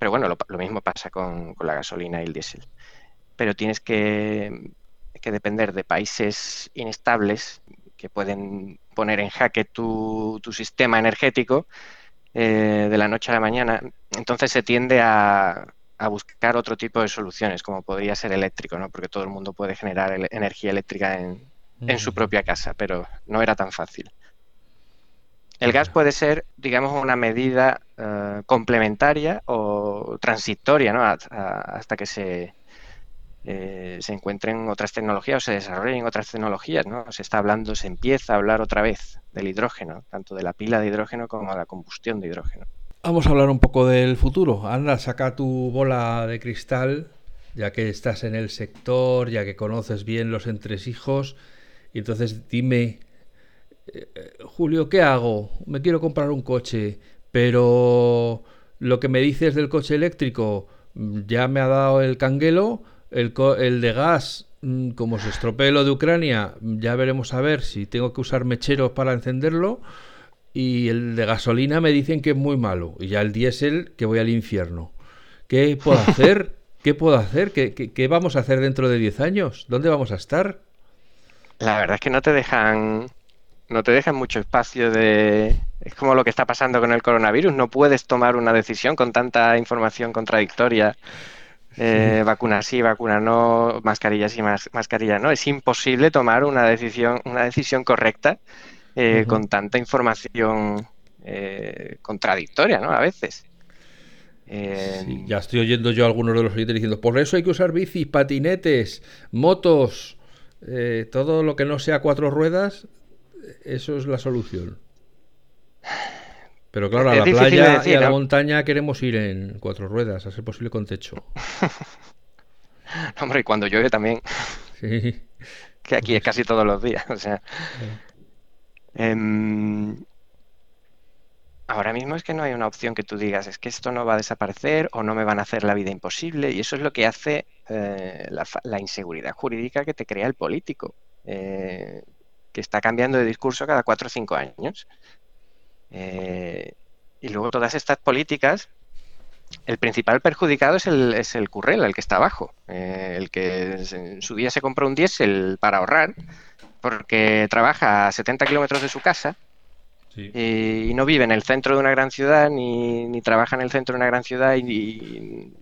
Speaker 2: Pero bueno, lo, mismo pasa con, la gasolina y el diésel. Pero tienes que, depender de países inestables que pueden poner en jaque tu, sistema energético eh, de la noche a la mañana. Entonces se tiende a, buscar otro tipo de soluciones, como podría ser eléctrico, ¿no? porque todo el mundo puede generar energía eléctrica en, en su propia casa, pero no era tan fácil. El gas puede ser, digamos, una medida eh, complementaria o transitoria, ¿no? hasta que se, eh, se encuentren otras tecnologías o se desarrollen otras tecnologías, ¿no? Se está hablando, se empieza a hablar otra vez del hidrógeno, tanto de la pila de hidrógeno como de la combustión de hidrógeno.
Speaker 1: Vamos a hablar un poco del futuro. Anda, saca tu bola de cristal, ya que estás en el sector, ya que conoces bien los entresijos. Y entonces dime eh, Julio, ¿qué hago? Me quiero comprar un coche, pero lo que me dices del coche eléctrico mm, ya me ha dado el canguelo, el, el de gas, mm, como se estropee lo de Ucrania, ya veremos a ver si tengo que usar mecheros para encenderlo. Y el de gasolina me dicen que es muy malo. Y ya el diésel, que voy al infierno. ¿Qué puedo hacer? ¿Qué puedo hacer? ¿Qué, qué vamos a hacer dentro de 10 años? ¿Dónde vamos a estar?
Speaker 2: La verdad es que no te dejan no te dejan mucho espacio de... Es como lo que está pasando con el coronavirus, no puedes tomar una decisión con tanta información contradictoria. Eh, vacuna sí, vacuna no, mascarilla sí, mascarilla no. Es imposible tomar una decisión, una decisión correcta eh, con tanta información eh, contradictoria, ¿no? A veces.
Speaker 1: ya estoy oyendo yo a algunos de los oyentes diciendo, por eso hay que usar bicis, patinetes, motos, todo lo que no sea cuatro ruedas, eso es la solución. Pero claro, a la playa y a la montaña queremos ir en cuatro ruedas, a ser posible con techo.
Speaker 2: Hombre, y cuando llueve también. Sí. Que aquí es casi todos los días. O sea. Em, ahora mismo es que no hay una opción que tú digas, es que esto no va a desaparecer o no me van a hacer la vida imposible. Y eso es lo que hace eh, la, inseguridad jurídica que te crea el político, eh, que está cambiando de discurso cada cuatro o cinco años. Eh, y luego todas estas políticas, el principal perjudicado es el, es el currela, el que está abajo, el que en su día se compró un diésel para ahorrar, porque trabaja a 70 kilómetros de su casa y, no vive en el centro de una gran ciudad ni, trabaja en el centro de una gran ciudad y,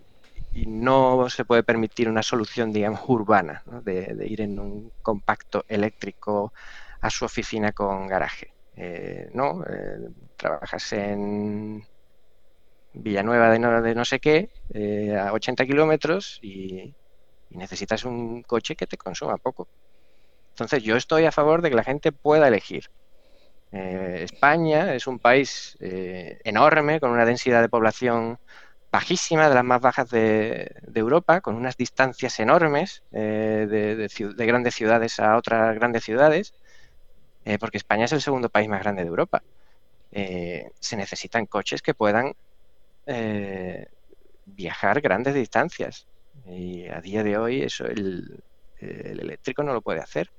Speaker 2: no se puede permitir una solución, digamos, urbana, de, ir en un compacto eléctrico a su oficina con garaje. Eh, no, eh, trabajas en Villanueva de no, de no sé qué, eh, a 80 kilómetros y, necesitas un coche que te consuma poco. Entonces yo estoy a favor de que la gente pueda elegir. Eh, España es un país enorme, con una densidad de población bajísima, de las más bajas de, Europa, con unas distancias enormes de, grandes ciudades a otras grandes ciudades, porque España es el segundo país más grande de Europa. se necesitan coches que puedan viajar grandes distancias. Y a día de hoy eso el, el eléctrico no lo puede hacer.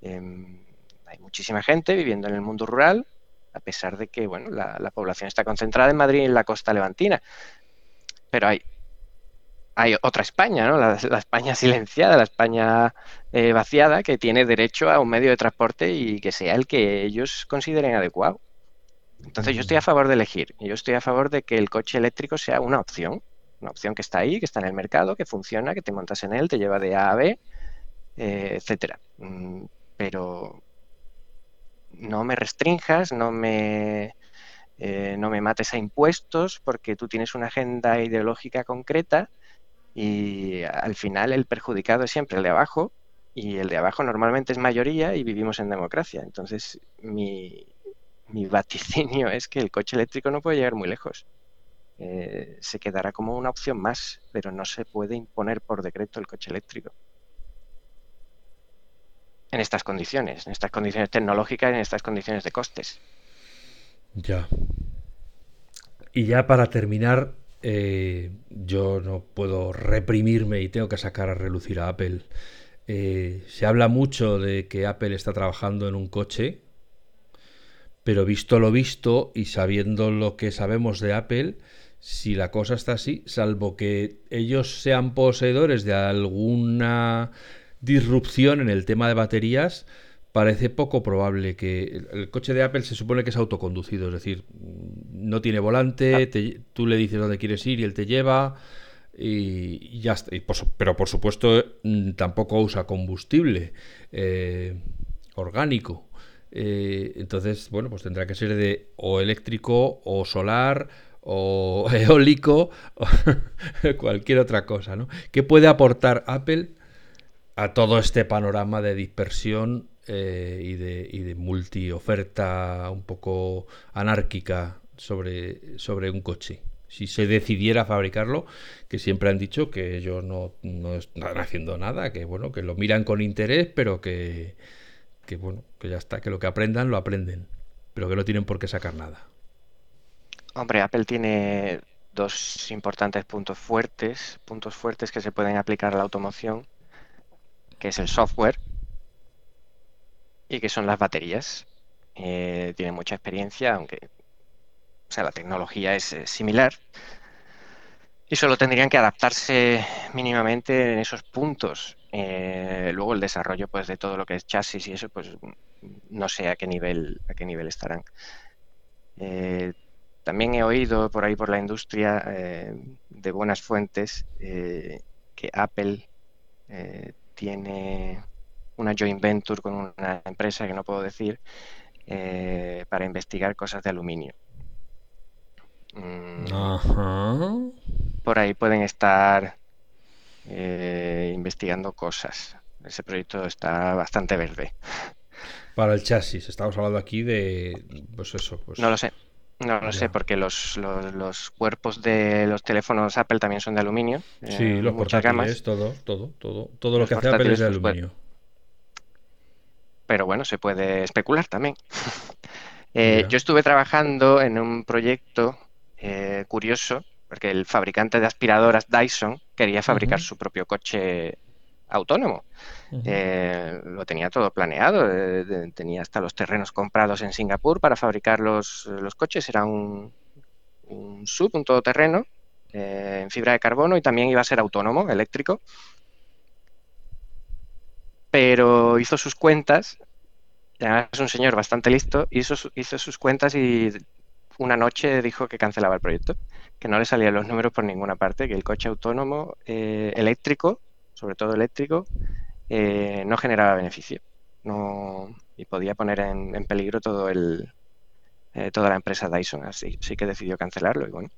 Speaker 2: Em, hay muchísima gente viviendo en el mundo rural, a pesar de que bueno, la, población está concentrada en Madrid y en la costa levantina. Pero hay, hay otra España, ¿no? la, España silenciada, la España eh, vaciada, que tiene derecho a un medio de transporte y que sea el que ellos consideren adecuado. Entonces yo estoy a favor de elegir, yo estoy a favor de que el coche eléctrico sea una opción, una opción que está ahí, que está en el mercado, que funciona, que te montas en él, te lleva de A a B, eh, etcétera. Mm, pero no me restrinjas, no me, eh, no me mates a impuestos, porque tú tienes una agenda ideológica concreta y al final el perjudicado es siempre el de abajo y el de abajo normalmente es mayoría y vivimos en democracia. Entonces mi, mi vaticinio es que el coche eléctrico no puede llegar muy lejos. Eh, se quedará como una opción más, pero no se puede imponer por decreto el coche eléctrico en estas condiciones, en estas condiciones tecnológicas, en estas condiciones de costes.
Speaker 1: Ya. Y ya para terminar, eh, yo no puedo reprimirme y tengo que sacar a relucir a Apple. Eh, se habla mucho de que Apple está trabajando en un coche, pero visto lo visto y sabiendo lo que sabemos de Apple, si la cosa está así, salvo que ellos sean poseedores de alguna disrupción en el tema de baterías, parece poco probable que el, coche de Apple se supone que es autoconducido, es decir, no tiene volante, ah. tú le dices dónde quieres ir y él te lleva y, ya está. pero por supuesto mm, tampoco usa combustible eh, orgánico. Eh, entonces, bueno, pues tendrá que ser de o eléctrico o solar o eólico o cualquier otra cosa, ¿no? ¿Qué puede aportar Apple a todo este panorama de dispersión eh, y, de, y de multi-oferta un poco anárquica sobre, sobre un coche. Si se decidiera fabricarlo, que siempre han dicho que ellos no, están haciendo nada, que bueno, que lo miran con interés, pero que, que bueno, que ya está, que lo que aprendan lo aprenden, pero que no tienen por qué sacar nada.
Speaker 2: Hombre, Apple tiene dos importantes puntos fuertes, puntos fuertes que se pueden aplicar a la automoción que es el software, y que son las baterías. Eh, tiene mucha experiencia, aunque o sea, la tecnología es similar. Y solo tendrían que adaptarse mínimamente en esos puntos. Eh, luego el desarrollo pues, de todo lo que es chasis y eso, pues no sé a qué nivel, a qué nivel estarán. Eh, también he oído por ahí por la industria de buenas fuentes que Apple tiene una joint venture con una empresa que no puedo decir eh, para investigar cosas de aluminio. Mm. Por ahí pueden estar eh, investigando cosas. Ese proyecto está bastante verde.
Speaker 1: Para el chasis, estamos hablando aquí de, pues eso, pues...
Speaker 2: No lo sé. No lo sé, porque los, los, cuerpos de los teléfonos Apple también son de aluminio.
Speaker 1: Sí, eh, los portátiles, todo, todo, todo. Todo lo que hace Apple es de pues, aluminio.
Speaker 2: Pero bueno, se puede especular también. Eh, yo estuve trabajando en un proyecto eh, curioso, porque el fabricante de aspiradoras Dyson quería fabricar su propio coche autónomo. Eh, lo tenía todo planeado, eh, tenía hasta los terrenos comprados en Singapur para fabricar los, los coches. Era un, un sub, un todoterreno eh, en fibra de carbono y también iba a ser autónomo, eléctrico, pero hizo sus cuentas, es un señor bastante listo, hizo, hizo sus cuentas y una noche dijo que cancelaba el proyecto, que no le salían los números por ninguna parte, que el coche autónomo eh, eléctrico, sobre todo eléctrico, eh, no generaba beneficio no, y podía poner en, en peligro todo el, eh, toda la empresa Dyson. Así, sí que decidió cancelarlo y bueno,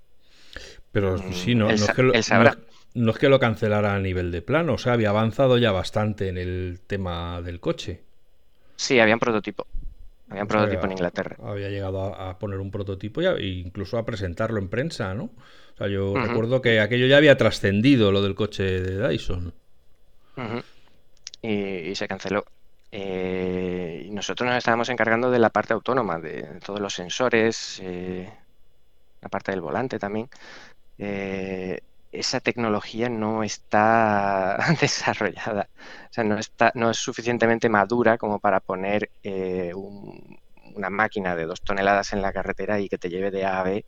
Speaker 1: Pero sí,
Speaker 2: mm,
Speaker 1: no, no es que lo, no no es que lo cancelara a nivel de plano, o sea, había avanzado ya bastante en el tema del coche.
Speaker 2: Sí, había un prototipo, había un
Speaker 1: O sea,
Speaker 2: prototipo en Inglaterra.
Speaker 1: había llegado a, a poner un prototipo y a- e incluso a presentarlo en prensa, ¿no? O sea, yo recuerdo que aquello ya había trascendido, lo del coche de Dyson.
Speaker 2: y, y se canceló. Eh, y nosotros nos estábamos encargando de la parte autónoma, de todos los sensores, eh, la parte del volante también. eh, esa tecnología no está desarrollada, o sea, no está, no es suficientemente madura como para poner eh, un- una máquina de dos toneladas en la carretera y que te lleve de A a B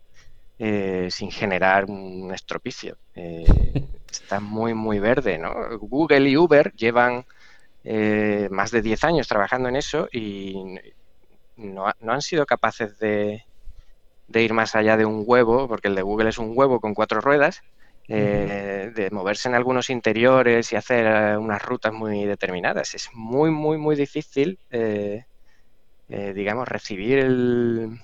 Speaker 2: eh, sin generar un estropicio. Eh, está muy, muy verde, ¿no? Google y Uber llevan más de 10 años trabajando en eso y no, ha- no han sido capaces de de ir más allá de un huevo, porque el de Google es un huevo con cuatro ruedas. Eh, de moverse en algunos interiores y hacer eh, unas rutas muy determinadas. Es muy, muy, muy difícil, eh, eh, digamos, recibir el,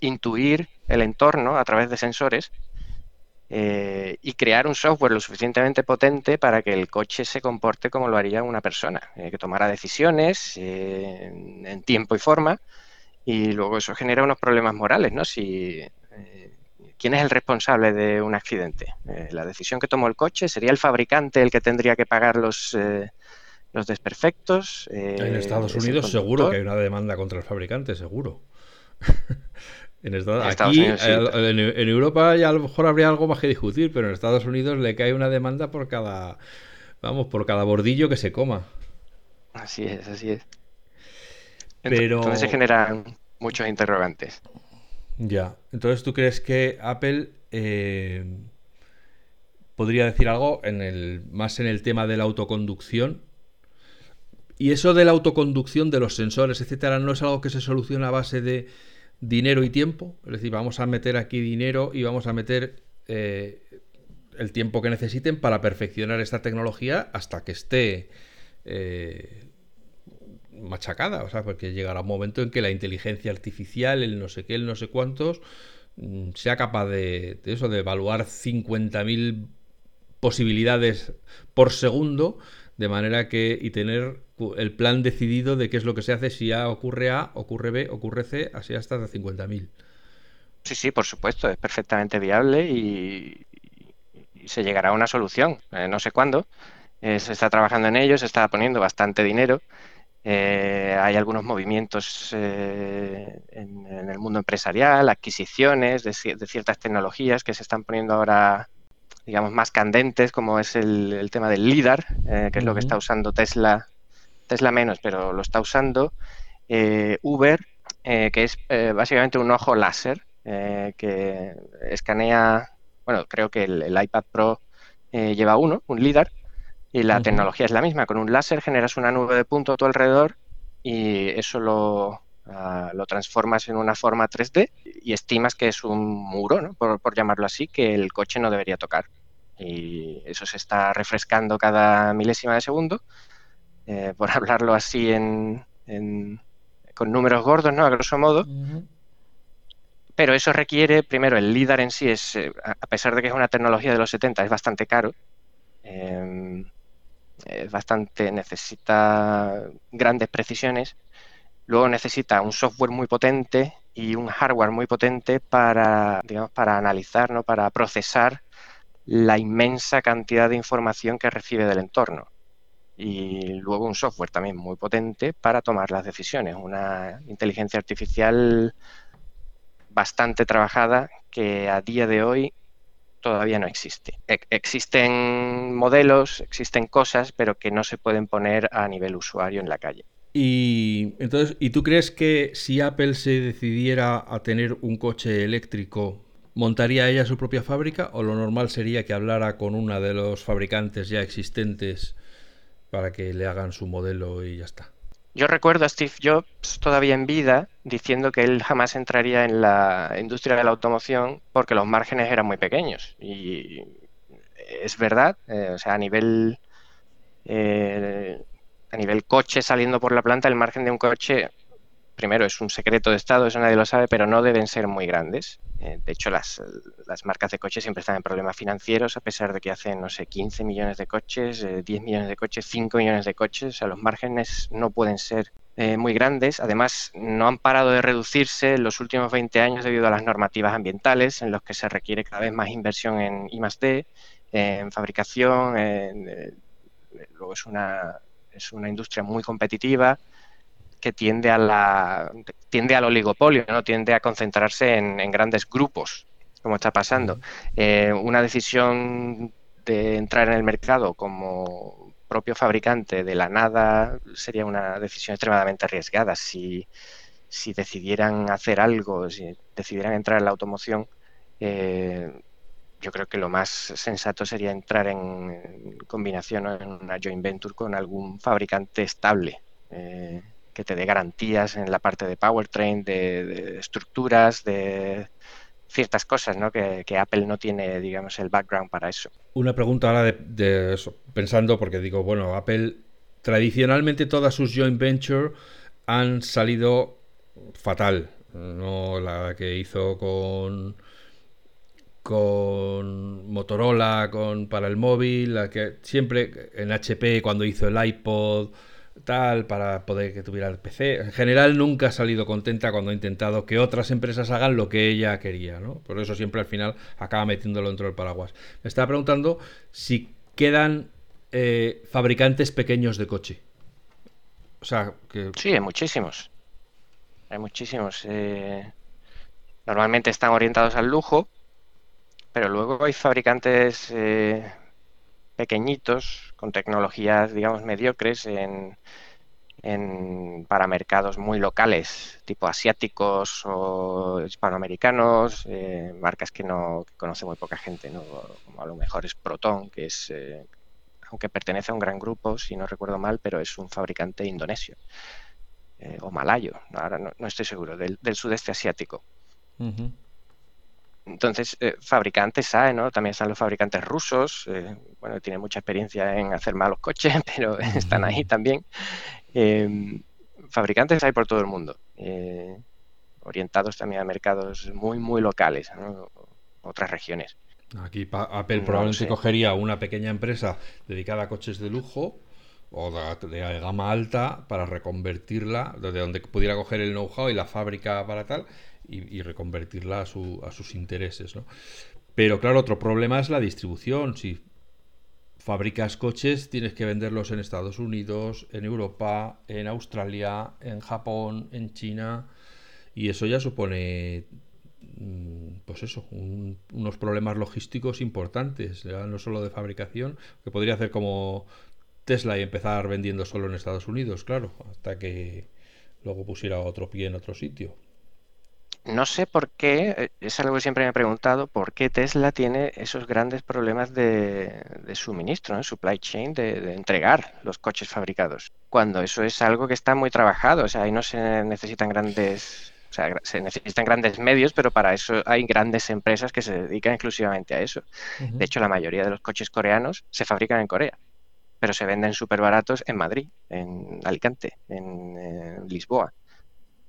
Speaker 2: intuir el entorno a través de sensores eh, y crear un software lo suficientemente potente para que el coche se comporte como lo haría una persona, que tomara decisiones en, tiempo y forma y luego eso genera unos problemas morales, ¿no? Si, ¿quién es el responsable de un accidente? Eh, la decisión que tomó el coche, ¿sería el fabricante el que tendría que pagar los, eh, los desperfectos?
Speaker 1: En
Speaker 2: Eh,
Speaker 1: Estados
Speaker 2: ¿es el
Speaker 1: Unidos seguro que hay una demanda contra el fabricante, seguro. En Estados-
Speaker 2: En Estados
Speaker 1: aquí,
Speaker 2: Unidos sí.
Speaker 1: el- en, en Europa ya a lo mejor habría algo más que discutir, pero en Estados Unidos le cae una demanda por cada, vamos, por cada bordillo que se coma.
Speaker 2: Así es, así es.
Speaker 1: Pero
Speaker 2: Entonces se generan muchos interrogantes.
Speaker 1: Ya, entonces tú crees que Apple eh, podría decir algo en el, más en el tema de la autoconducción. Y eso de la autoconducción, de los sensores, etcétera, no es algo que se soluciona a base de dinero y tiempo. Es decir, vamos a meter aquí dinero y vamos a meter eh, el tiempo que necesiten para perfeccionar esta tecnología hasta que esté eh, machacada. O sea, porque llegará un momento en que la inteligencia artificial, el no sé qué, el no sé cuántos, mm, sea capaz de, de eso, de evaluar 50.000 posibilidades por segundo, de manera que y tener el plan decidido de qué es lo que se hace si A ocurre A, ocurre B, ocurre C, así hasta de 50.000.
Speaker 2: Sí, sí, por supuesto, es perfectamente viable y, se llegará a una solución. Eh, no sé cuándo. Eh, se está trabajando en ello, se está poniendo bastante dinero. Eh, hay algunos movimientos eh, en, en el mundo empresarial, adquisiciones de, ci- de ciertas tecnologías que se están poniendo ahora, digamos, más candentes, como es el, el tema del LIDAR, eh, que es lo que está usando Tesla, Tesla menos, pero lo está usando eh, Uber, que es básicamente un ojo láser que escanea, bueno, creo que el, el iPad Pro eh, lleva uno, un LIDAR, y la tecnología es la misma. Con un láser generas una nube de punto a tu alrededor y eso lo, ah, lo transformas en una forma 3D y estimas que es un muro, ¿no? Por, por llamarlo así, que el coche no debería tocar. Y eso se está refrescando cada milésima de segundo, eh, por hablarlo así en, en- con números gordos, ¿no? A grosso modo. Pero eso requiere, primero, el LIDAR en sí es, eh, a a pesar de que es una tecnología de los 70, es bastante caro. Eh, es bastante, necesita grandes precisiones. Luego necesita un software muy potente y un hardware muy potente para, digamos, para analizar, ¿no? Para procesar la inmensa cantidad de información que recibe del entorno. y luego un software también muy potente para tomar las decisiones, una inteligencia artificial bastante trabajada que a día de hoy todavía no existe. existen modelos, existen cosas, pero que no se pueden poner a nivel usuario en la calle.
Speaker 1: Y entonces, ¿y tú crees que si Apple se decidiera a tener un coche eléctrico, montaría ella su propia fábrica o lo normal sería que hablara con una de los fabricantes ya existentes para que le hagan su modelo y ya está?
Speaker 2: Yo recuerdo a Steve Jobs todavía en vida diciendo que él jamás entraría en la industria de la automoción porque los márgenes eran muy pequeños. Y es verdad, eh, o sea, a nivel eh, a nivel coche saliendo por la planta, el margen de un coche, primero es un secreto de Estado, eso nadie lo sabe, pero no deben ser muy grandes. Eh, de hecho, las, marcas de coches siempre están en problemas financieros, a pesar de que hacen, no sé, 15 millones de coches, 10 eh, millones de coches, 5 millones de coches. O sea, los márgenes no pueden ser eh, muy grandes. Además, no han parado de reducirse en los últimos 20 años debido a las normativas ambientales, en los que se requiere cada vez más inversión en I+D, en fabricación. luego es una, es una industria muy competitiva que tiende a la tiende al oligopolio, no tiende a concentrarse en, grandes grupos, como está pasando. Eh, una decisión de entrar en el mercado como propio fabricante de la nada sería una decisión extremadamente arriesgada. Si, si decidieran hacer algo, si decidieran entrar en la automoción, eh, yo creo que lo más sensato sería entrar en, combinación en una joint venture con algún fabricante estable eh, que te dé garantías en la parte de powertrain, de, estructuras, de ciertas cosas, ¿no? Que, Apple no tiene, digamos, el background para eso.
Speaker 1: Una pregunta ahora de, eso, pensando, porque digo, bueno, Apple tradicionalmente todas sus joint venture han salido fatal. No la que hizo con con Motorola, con para el móvil, la que siempre en HP cuando hizo el iPod tal para poder que tuviera el PC. En general nunca ha salido contenta cuando ha intentado que otras empresas hagan lo que ella quería, ¿no? Por eso siempre al final acaba metiéndolo dentro del paraguas. Me estaba preguntando si quedan eh, fabricantes pequeños de coche.
Speaker 2: O sea, que... Sí, hay muchísimos. Hay muchísimos. Eh, normalmente están orientados al lujo, pero luego hay fabricantes eh, pequeñitos con tecnologías, digamos, mediocres en, para mercados muy locales, tipo asiáticos o hispanoamericanos, eh, marcas que no conoce muy poca gente, ¿no? como a lo mejor es Proton, que es, eh, aunque pertenece a un gran grupo, si no recuerdo mal, pero es un fabricante indonesio o malayo, ahora no, estoy seguro, del, sudeste asiático. Entonces, eh, fabricantes hay, ¿no? También están los fabricantes rusos, eh, bueno, tienen mucha experiencia en hacer malos coches, pero están ahí también. Em, fabricantes hay por todo el mundo, eh, orientados también a mercados muy, muy locales, otras regiones.
Speaker 1: Aquí Apple probablemente cogería una pequeña empresa dedicada a coches de lujo o de, de, gama alta para reconvertirla, desde donde pudiera coger el know-how y la fábrica para tal, y, reconvertirla a, sus intereses. ¿no? Pero claro, otro problema es la distribución. Si fabricas coches, tienes que venderlos en Estados Unidos, en Europa, en Australia, en Japón, en China. Y eso ya supone, mm, pues eso, unos problemas logísticos importantes, no solo de fabricación, que podría hacer como Tesla y empezar vendiendo solo en Estados Unidos, claro, hasta que luego pusiera otro pie en otro sitio.
Speaker 2: No sé por qué, eh, es algo que siempre me he preguntado, por qué Tesla tiene esos grandes problemas de, suministro, en supply chain, de, entregar los coches fabricados, cuando eso es algo que está muy trabajado, o sea, ahí no se necesitan grandes, o sea, se necesitan grandes medios, pero para eso hay grandes empresas que se dedican exclusivamente a eso. De hecho, la mayoría de los coches coreanos se fabrican en Corea, pero se venden súper baratos en Madrid, en Alicante, en Lisboa.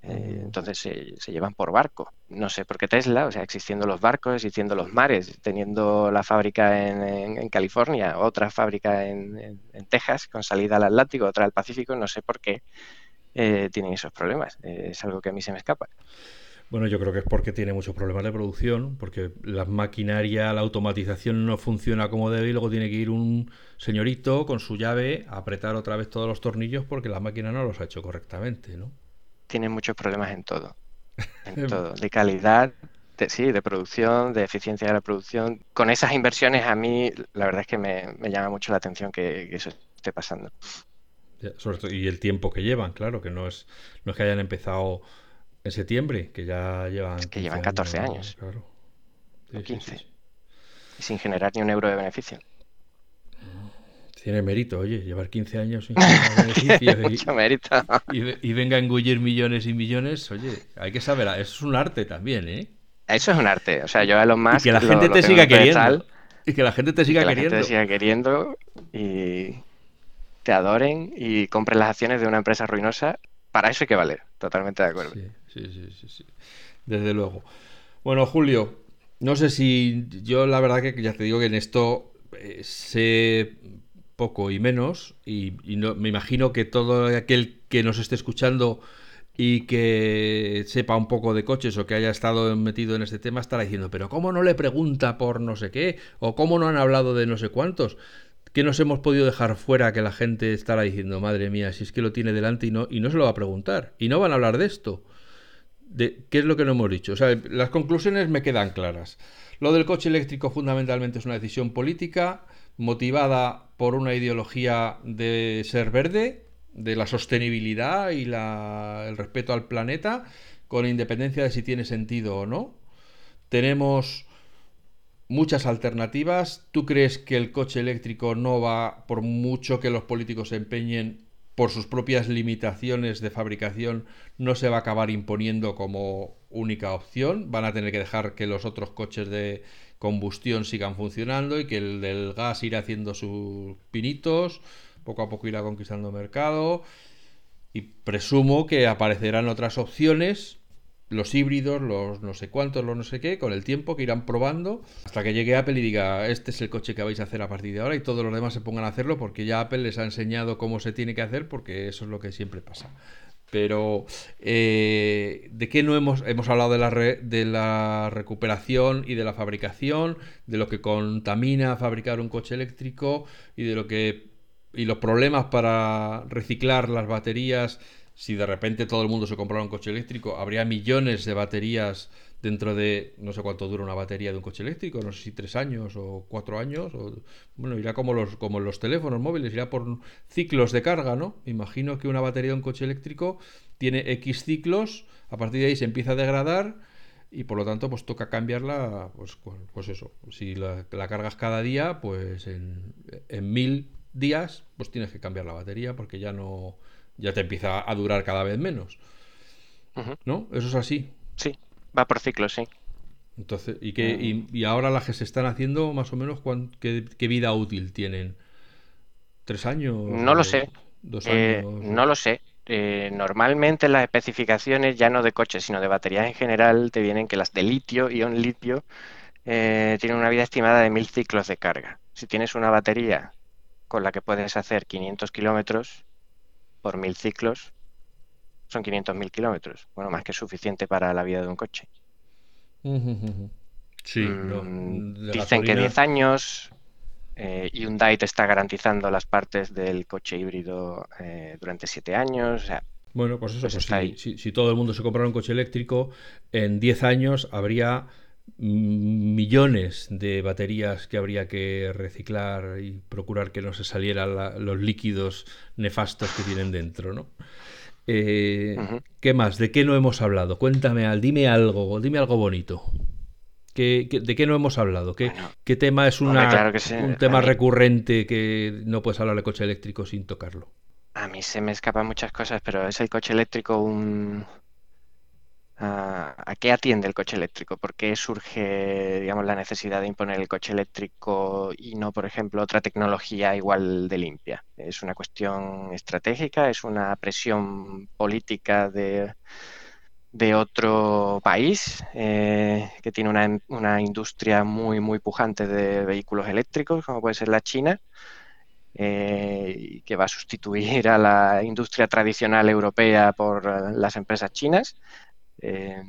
Speaker 2: Eh, entonces se, llevan por barco. No sé por qué Tesla, o sea, existiendo los barcos, existiendo los mares, teniendo la fábrica en, California, otra fábrica en, Texas con salida al Atlántico, otra al Pacífico, no sé por qué eh, tienen esos problemas. Eh, es algo que a mí se me escapa.
Speaker 1: Bueno, yo creo que es porque tiene muchos problemas de producción, porque la maquinaria, la automatización no funciona como debe y luego tiene que ir un señorito con su llave a apretar otra vez todos los tornillos porque la máquina no los ha hecho correctamente, ¿no?
Speaker 2: Tiene muchos problemas en todo, en todo, de calidad, de, sí, de producción, de eficiencia de la producción. Con esas inversiones a mí la verdad es que me, llama mucho la atención que, eso esté pasando.
Speaker 1: y el tiempo que llevan, claro, que no es, no es que hayan empezado en septiembre, que ya llevan...
Speaker 2: que llevan 14 años. Claro. 15. Y sin generar ni un euro de beneficio.
Speaker 1: Tiene mérito, oye, llevar 15 años sin beneficio y, Mucho mérito. Y, venga a engullir millones y millones, oye, hay que saber, eso es un arte también, ¿eh?
Speaker 2: Eso es un arte, o sea, yo a lo más...
Speaker 1: Y que la gente te siga queriendo. y que la gente te siga queriendo.
Speaker 2: te siga queriendo y te adoren y compren las acciones de una empresa ruinosa, para eso hay que valer, totalmente de acuerdo.
Speaker 1: Sí, sí, sí, sí, Desde luego. Bueno, Julio, no sé si yo la verdad que ya te digo que en esto eh, sé poco y menos, y, no, me imagino que todo aquel que nos esté escuchando y que sepa un poco de coches o que haya estado metido en este tema estará diciendo, pero ¿cómo no le pregunta por no sé qué? ¿O cómo no han hablado de no sé cuántos? ¿Qué nos hemos podido dejar fuera que la gente estará diciendo, madre mía, si es que lo tiene delante y no, y no se lo va a preguntar? Y no van a hablar de esto. ¿Qué es lo que no hemos dicho? O sea, las conclusiones me quedan claras. Lo del coche eléctrico fundamentalmente es una decisión política motivada por una ideología de ser verde, de la sostenibilidad y el respeto al planeta, con independencia de si tiene sentido o no. Tenemos muchas alternativas. ¿Tú crees que el coche eléctrico no va, por mucho que los políticos se empeñen por sus propias limitaciones de fabricación, no se va a acabar imponiendo como única opción? Van a tener que dejar que los otros coches de combustión sigan funcionando y que el del gas irá haciendo sus pinitos, poco a poco irá conquistando mercado y presumo que aparecerán otras opciones, los híbridos, los no sé cuántos, los no sé qué, con el tiempo que irán probando hasta que llegue Apple y diga, este es el coche que vais a hacer a partir de ahora y todos los demás se pongan a hacerlo porque ya Apple les ha enseñado cómo se tiene que hacer porque eso es lo que siempre pasa. Pero, eh, ¿de qué no hemos, hemos hablado de la, de la recuperación y de la fabricación, de lo que contamina fabricar un coche eléctrico y de lo que y los problemas para reciclar las baterías? Si de repente todo el mundo se comprara un coche eléctrico, habría millones de baterías dentro de no sé cuánto dura una batería de un coche eléctrico, no sé si tres años o cuatro años, o bueno, irá como los, como los teléfonos móviles, irá por ciclos de carga, ¿no? Imagino que una batería de un coche eléctrico tiene X ciclos, a partir de ahí se empieza a degradar y por lo tanto pues toca cambiarla, pues, pues eso, si la, cargas cada día, pues en, en mil días, pues tienes que cambiar la batería porque ya no, ya te empieza a durar cada vez menos. ¿No? Eso es así.
Speaker 2: Sí, Va por ciclos, sí.
Speaker 1: Entonces, ¿y, qué, mm. y, ahora las que se están haciendo, más o menos, qué, vida útil tienen? ¿Tres años?
Speaker 2: No lo sé. ¿Dos eh, años? no lo sé. Eh, normalmente las especificaciones, ya no de coches, sino de baterías en general, te vienen que las de litio, ion litio, eh, tienen una vida estimada de mil ciclos de carga. Si tienes una batería con la que puedes hacer 500 kilómetros por mil ciclos, son 500.000 kilómetros. Bueno, más que suficiente para la vida de un coche.
Speaker 1: Sí,
Speaker 2: mm, dicen que 10 años. Eh, Hyundai te está garantizando las partes del coche híbrido eh, durante 7 años.
Speaker 1: bueno, pues eso, pues pues si, todo el mundo se comprara un coche eléctrico, en 10 años habría millones de baterías que habría que reciclar y procurar que no se salieran los líquidos nefastos que tienen dentro, ¿no? Eh, ¿Qué más? ¿De qué no hemos hablado? Cuéntame, dime algo, dime algo bonito. ¿Qué, de qué no hemos hablado? ¿Qué, qué tema es una, un tema recurrente que no puedes hablar de coche eléctrico sin tocarlo?
Speaker 2: A mí se me escapan muchas cosas, pero es el coche eléctrico un, ¿A qué atiende el coche eléctrico? ¿Por qué surge, digamos, la necesidad de imponer el coche eléctrico y no, por ejemplo, otra tecnología igual de limpia? ¿Es una cuestión estratégica? ¿Es una presión política de, otro país eh, que tiene una, industria muy, muy pujante de vehículos eléctricos, como puede ser la China? Eh, que va a sustituir a la industria tradicional europea por las empresas chinas. Eh,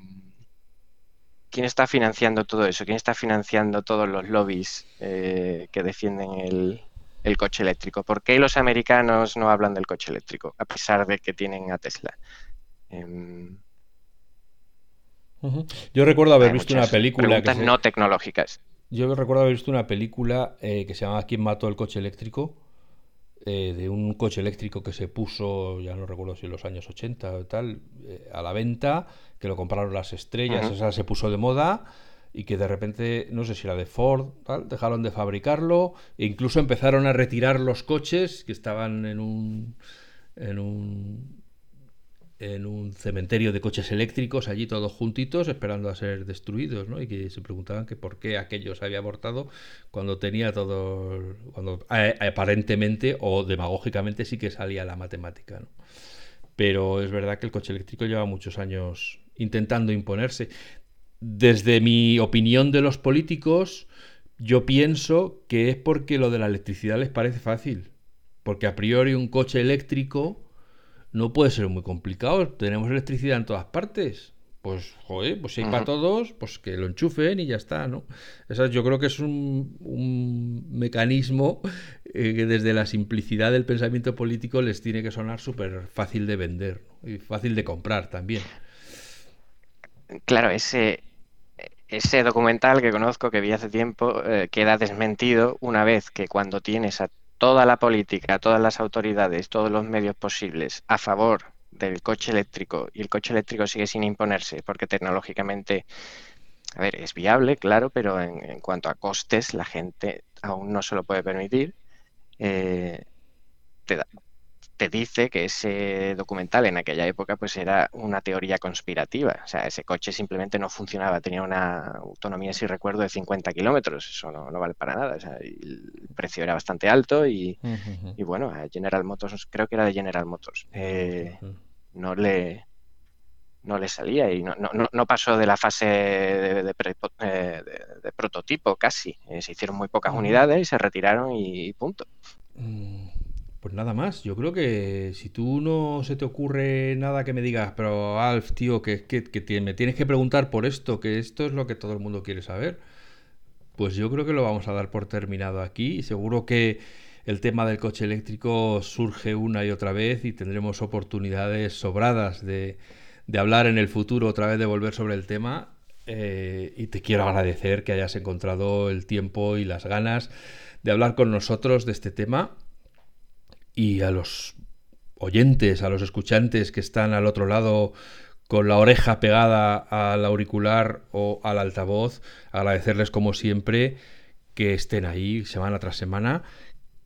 Speaker 2: ¿quién está financiando todo eso? ¿Quién está financiando todos los lobbies eh, que defienden el, coche eléctrico? ¿Por qué los americanos no hablan del coche eléctrico, a pesar de que tienen a Tesla? Em,
Speaker 1: yo recuerdo haber visto una película.
Speaker 2: Que no tecnológicas.
Speaker 1: Yo recuerdo haber visto una película eh, que se llama ¿Quién mató el coche eléctrico? Eh, de un coche eléctrico que se puso, ya no recuerdo si en los años 80 o tal, eh, a la venta, que lo compraron las estrellas, esa se puso de moda y que de repente, no sé si era de Ford, tal, dejaron de fabricarlo e incluso empezaron a retirar los coches que estaban en un, en un en un cementerio de coches eléctricos allí todos juntitos esperando a ser destruidos, ¿no? Y que se preguntaban que por qué aquello se había abortado cuando tenía todo, cuando aparentemente o demagógicamente sí que salía la matemática. Pero es verdad que el coche eléctrico lleva muchos años intentando imponerse. Desde mi opinión de los políticos, yo pienso que es porque lo de la electricidad les parece fácil. Porque a priori un coche eléctrico no puede ser muy complicado. Tenemos electricidad en todas partes. Pues, joder, pues si hay para todos, pues que lo enchufen y ya está, ¿no? Esa, yo creo que es un, un mecanismo eh, que desde la simplicidad del pensamiento político les tiene que sonar súper fácil de vender y fácil de comprar también.
Speaker 2: Claro, ese, ese documental que conozco, que vi hace tiempo, eh, queda desmentido una vez que cuando tienes a toda la política, todas las autoridades, todos los medios posibles a favor del coche eléctrico y el coche eléctrico sigue sin imponerse porque tecnológicamente, a ver, es viable, claro, pero en, cuanto a costes la gente aún no se lo puede permitir. Eh, te, da, te dice que ese documental en aquella época pues era una teoría conspirativa. O sea, ese coche simplemente no funcionaba, tenía una autonomía, si recuerdo, de 50 kilómetros. Eso no, vale para nada. O sea, el precio era bastante alto y, bueno, a General Motors, creo que era de General Motors, eh, no le no le salía y no, no, pasó de la fase de, eh, prototipo casi. Eh, se hicieron muy pocas unidades y se retiraron y, punto.
Speaker 1: Mm. Pues nada más, yo creo que si tú no se te ocurre nada que me digas, pero Alf, tío, que, que, me tienes que preguntar por esto, que esto es lo que todo el mundo quiere saber, pues yo creo que lo vamos a dar por terminado aquí. Seguro que el tema del coche eléctrico surge una y otra vez y tendremos oportunidades sobradas de, hablar en el futuro, otra vez de volver sobre el tema. Eh, y te quiero agradecer que hayas encontrado el tiempo y las ganas de hablar con nosotros de este tema y a los oyentes, a los escuchantes que están al otro lado con la oreja pegada al auricular o al altavoz, agradecerles como siempre que estén ahí semana tras semana,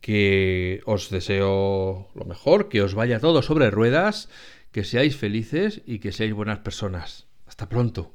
Speaker 1: que os deseo lo mejor, que os vaya todo sobre ruedas, que seáis felices y que seáis buenas personas. Hasta pronto.